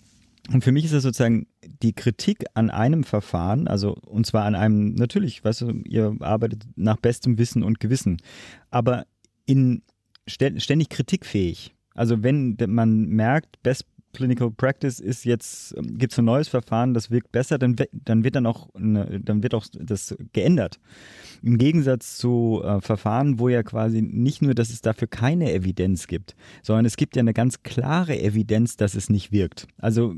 und für mich ist das sozusagen die Kritik an einem Verfahren, also und zwar an einem, natürlich, weißt du, ihr arbeitet nach bestem Wissen und Gewissen, aber in ständig kritikfähig. Also wenn man merkt, Best Clinical Practice ist jetzt, gibt es ein neues Verfahren, das wirkt besser, dann, dann wird dann auch, eine, dann wird auch das geändert. Im Gegensatz zu äh, Verfahren, wo ja quasi nicht nur, dass es dafür keine Evidenz gibt, sondern es gibt ja eine ganz klare Evidenz, dass es nicht wirkt. Also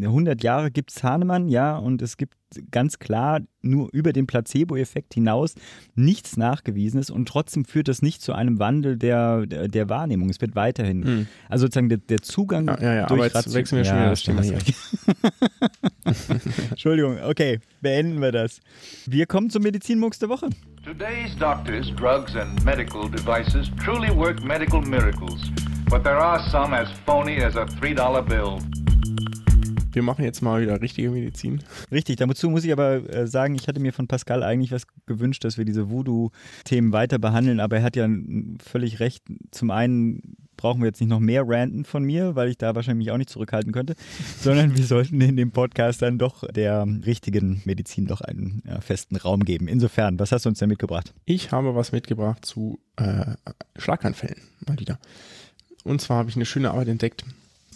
100 Jahre gibt es Hahnemann, ja, und es gibt ganz klar nur über den Placebo-Effekt hinaus nichts Nachgewiesenes und trotzdem führt das nicht zu einem Wandel der, der, der Wahrnehmung. Es wird weiterhin, hm. also sozusagen der, der Zugang ja, ja, ja, durch aber jetzt wechseln wir schon wieder das Thema hier. (laughs) (laughs) Entschuldigung, okay, beenden wir das. Wir kommen zum Medizinmux der Woche. Today's doctors, drugs and medical devices truly work medical miracles, but there are some as phony as a $3 bill. Wir machen jetzt mal wieder richtige Medizin. Richtig, dazu muss ich aber äh, sagen, ich hatte mir von Pascal eigentlich was gewünscht, dass wir diese Voodoo-Themen weiter behandeln, aber er hat ja völlig recht. Zum einen brauchen wir jetzt nicht noch mehr ranten von mir, weil ich da wahrscheinlich mich auch nicht zurückhalten könnte, (laughs) sondern wir sollten in dem Podcast dann doch der richtigen Medizin doch einen ja, festen Raum geben. Insofern, was hast du uns denn mitgebracht? Ich habe was mitgebracht zu äh, Schlaganfällen, mal wieder. Und zwar habe ich eine schöne Arbeit entdeckt,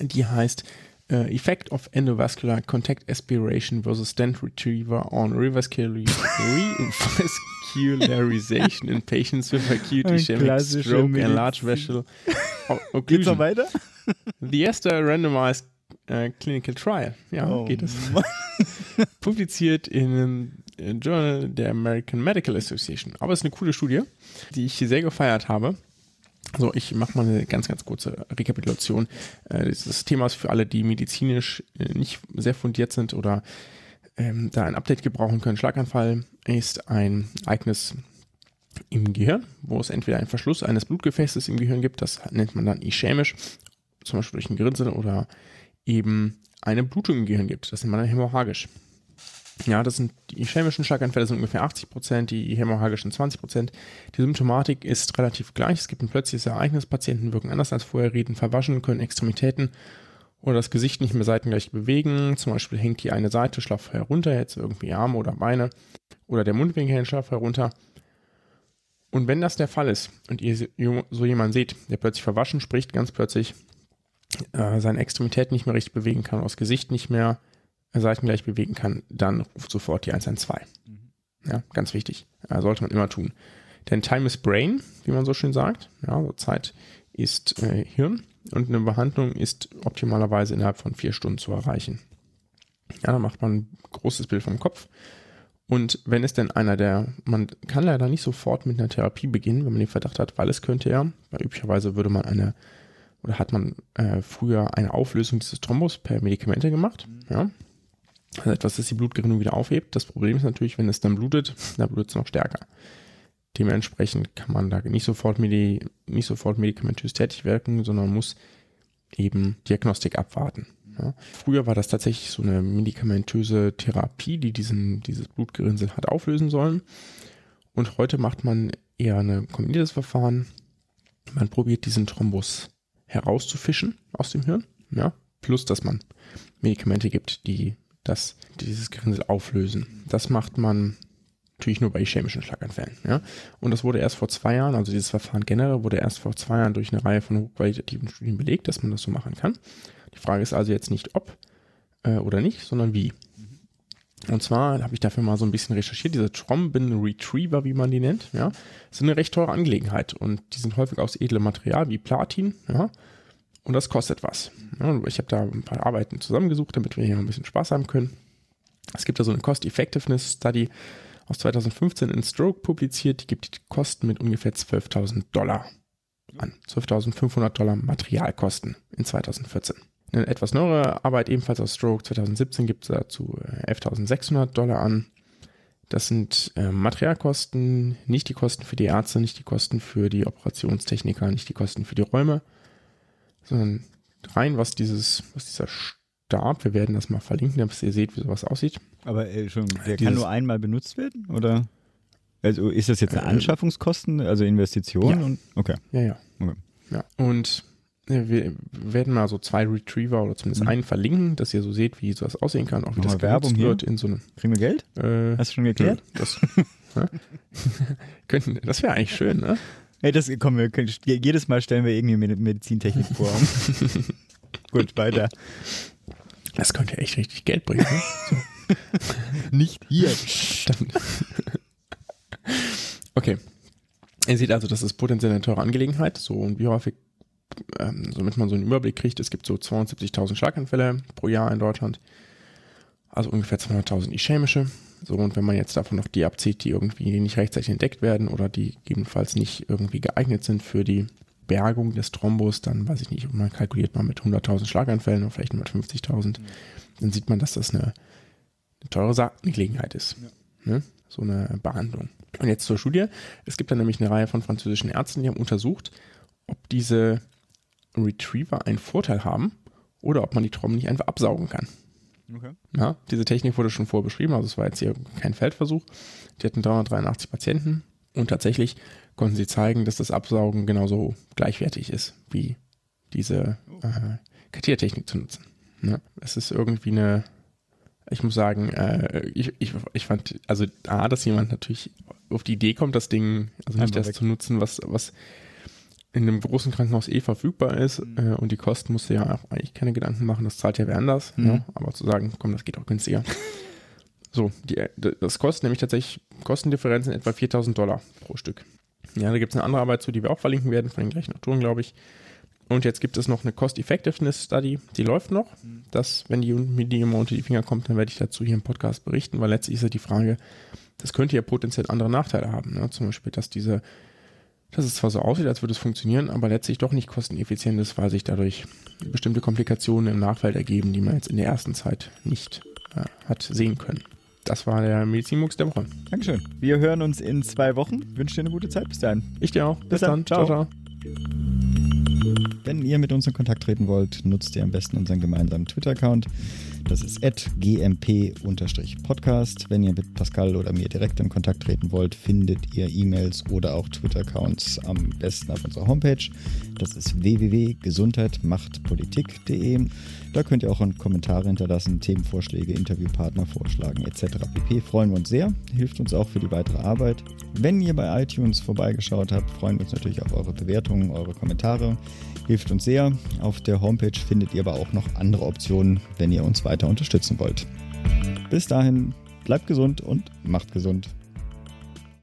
die heißt Uh, effect of endovascular contact aspiration versus stent retriever on revascularization (laughs) in patients with acute ischemic stroke and large vessel occlusion. (laughs) Geht's noch weiter? The ESTA randomized uh, clinical trial. Ja, oh, geht es. (laughs) Publiziert in einem Journal der American Medical Association. Aber es ist eine coole Studie, die ich sehr gefeiert habe. So, ich mache mal eine ganz, ganz kurze Rekapitulation. Äh, dieses Thema ist für alle, die medizinisch äh, nicht sehr fundiert sind oder ähm, da ein Update gebrauchen können. Schlaganfall ist ein Ereignis im Gehirn, wo es entweder einen Verschluss eines Blutgefäßes im Gehirn gibt, das nennt man dann ischämisch, zum Beispiel durch ein Gerinnsel oder eben eine Blutung im Gehirn gibt, das nennt man dann hämorrhagisch. Ja, das sind die chemischen Schlaganfälle sind ungefähr 80 Prozent, die hämorrhagischen 20 Prozent. Die Symptomatik ist relativ gleich. Es gibt ein plötzliches Ereignis, Patienten wirken anders als vorher, reden verwaschen, können Extremitäten oder das Gesicht nicht mehr seitengleich bewegen. Zum Beispiel hängt die eine Seite schlaff herunter, jetzt irgendwie Arme oder Beine oder der Mundwinkel hängt schlaff herunter. Und wenn das der Fall ist und ihr so jemanden seht, der plötzlich verwaschen spricht, ganz plötzlich äh, seine Extremität nicht mehr richtig bewegen kann, das Gesicht nicht mehr seitengleich bewegen kann, dann ruft sofort die 112. Mhm. Ja, ganz wichtig. Sollte man immer tun. Denn Time is Brain, wie man so schön sagt. Ja, also Zeit ist äh, Hirn und eine Behandlung ist optimalerweise innerhalb von vier Stunden zu erreichen. Ja, dann macht man ein großes Bild vom Kopf. Und wenn es denn einer der, man kann leider nicht sofort mit einer Therapie beginnen, wenn man den Verdacht hat, weil es könnte ja, weil üblicherweise würde man eine, oder hat man äh, früher eine Auflösung dieses Thrombus per Medikamente gemacht. Mhm. Ja, also etwas, das die Blutgerinnung wieder aufhebt. Das Problem ist natürlich, wenn es dann blutet, dann blutet es noch stärker. Dementsprechend kann man da nicht sofort, Medi nicht sofort medikamentös tätig wirken, sondern muss eben Diagnostik abwarten. Ja. Früher war das tatsächlich so eine medikamentöse Therapie, die diesen, dieses Blutgerinnsel hat auflösen sollen. Und heute macht man eher ein kombiniertes Verfahren. Man probiert diesen Thrombus herauszufischen aus dem Hirn, ja, plus dass man Medikamente gibt, die das, dieses Gerinnsel auflösen. Das macht man natürlich nur bei ischämischen Schlaganfällen. Ja? Und das wurde erst vor zwei Jahren, also dieses Verfahren generell, wurde erst vor zwei Jahren durch eine Reihe von hochqualitativen Studien belegt, dass man das so machen kann. Die Frage ist also jetzt nicht ob äh, oder nicht, sondern wie. Und zwar habe ich dafür mal so ein bisschen recherchiert. Diese Trombin Retriever, wie man die nennt, ja, sind eine recht teure Angelegenheit und die sind häufig aus edlem Material wie Platin, ja, und das kostet was. Ich habe da ein paar Arbeiten zusammengesucht, damit wir hier ein bisschen Spaß haben können. Es gibt da so eine Cost-Effectiveness Study aus 2015 in Stroke publiziert, die gibt die Kosten mit ungefähr 12.000 Dollar an. 12.500 Dollar Materialkosten in 2014. Eine etwas neuere Arbeit, ebenfalls aus Stroke 2017, gibt es dazu 11.600 Dollar an. Das sind äh, Materialkosten, nicht die Kosten für die Ärzte, nicht die Kosten für die Operationstechniker, nicht die Kosten für die Räume, sondern rein, was dieses, was dieser Stab, wir werden das mal verlinken, damit ihr seht, wie sowas aussieht. Aber äh, schon, der dieses, kann nur einmal benutzt werden, oder? Also ist das jetzt eine äh, Anschaffungskosten, also Investition? Ja. Und, okay. Ja, ja. Okay. ja. Und wir werden mal so zwei Retriever oder zumindest mhm. einen verlinken, dass ihr so seht, wie sowas aussehen kann, auch wie das Werbung wird in so einem. Kriegen wir Geld? Äh, Hast du schon geklärt? Ja, (laughs) das, (laughs) das wäre eigentlich schön, ne? Hey, das kommen wir können, jedes Mal stellen wir irgendwie Medizintechnik vor. (laughs) Gut, weiter. Das könnte echt richtig Geld bringen. Ne? So. (laughs) Nicht hier. okay. Ihr seht also, das ist potenziell eine teure Angelegenheit. So, und wie häufig ähm, damit man so einen Überblick kriegt, es gibt so 72.000 Schlaganfälle pro Jahr in Deutschland, also ungefähr 200.000 ischämische. So, und wenn man jetzt davon noch die abzieht, die irgendwie nicht rechtzeitig entdeckt werden oder die gegebenenfalls nicht irgendwie geeignet sind für die Bergung des Thrombus, dann weiß ich nicht, man kalkuliert mal mit 100.000 Schlaganfällen oder vielleicht mit 50.000, mhm. dann sieht man, dass das eine, eine teure Angelegenheit ist. Ja. Ne? So eine Behandlung. Und jetzt zur Studie. Es gibt da nämlich eine Reihe von französischen Ärzten, die haben untersucht, ob diese Retriever einen Vorteil haben oder ob man die Trommeln nicht einfach absaugen kann. Okay. Ja, diese Technik wurde schon vorher beschrieben, also es war jetzt hier kein Feldversuch. Die hatten 383 Patienten und tatsächlich konnten sie zeigen, dass das Absaugen genauso gleichwertig ist, wie diese äh, Kartiertechnik zu nutzen. Ne? Es ist irgendwie eine, ich muss sagen, äh, ich, ich, ich fand, also A, dass jemand natürlich auf die Idee kommt, das Ding, also nicht das weg. zu nutzen, was, was in einem großen Krankenhaus eh verfügbar ist mhm. äh, und die Kosten musst du ja auch eigentlich keine Gedanken machen, das zahlt ja wer anders. Mhm. Ja, aber zu sagen, komm, das geht auch günstiger. (laughs) so, die, das kostet nämlich tatsächlich Kostendifferenz in etwa 4000 Dollar pro Stück. Ja, da gibt es eine andere Arbeit zu, die wir auch verlinken werden, von den gleichen Autoren, glaube ich. Und jetzt gibt es noch eine Cost-Effectiveness Study, die läuft noch. Mhm. Das, wenn die mir die immer unter die Finger kommt, dann werde ich dazu hier im Podcast berichten, weil letztlich ist ja die Frage, das könnte ja potenziell andere Nachteile haben. Ne? Zum Beispiel, dass diese dass es zwar so aussieht, als würde es funktionieren, aber letztlich doch nicht kosteneffizient ist, weil sich dadurch bestimmte Komplikationen im Nachfeld ergeben, die man jetzt in der ersten Zeit nicht äh, hat sehen können. Das war der Medizinmux der Woche. Dankeschön. Wir hören uns in zwei Wochen. Ich wünsche dir eine gute Zeit bis dahin. Ich dir auch. Bis, bis dann. dann. Ciao. ciao, ciao. Wenn ihr mit uns in Kontakt treten wollt, nutzt ihr am besten unseren gemeinsamen Twitter-Account. Das ist gmp-podcast. Wenn ihr mit Pascal oder mir direkt in Kontakt treten wollt, findet ihr E-Mails oder auch Twitter-Accounts am besten auf unserer Homepage. Das ist www.gesundheitmachtpolitik.de. Da könnt ihr auch Kommentare hinterlassen, Themenvorschläge, Interviewpartner vorschlagen etc. pp. Freuen wir uns sehr, hilft uns auch für die weitere Arbeit. Wenn ihr bei iTunes vorbeigeschaut habt, freuen wir uns natürlich auf eure Bewertungen, eure Kommentare. Hilft uns sehr. Auf der Homepage findet ihr aber auch noch andere Optionen, wenn ihr uns weiter unterstützen wollt. Bis dahin, bleibt gesund und macht gesund.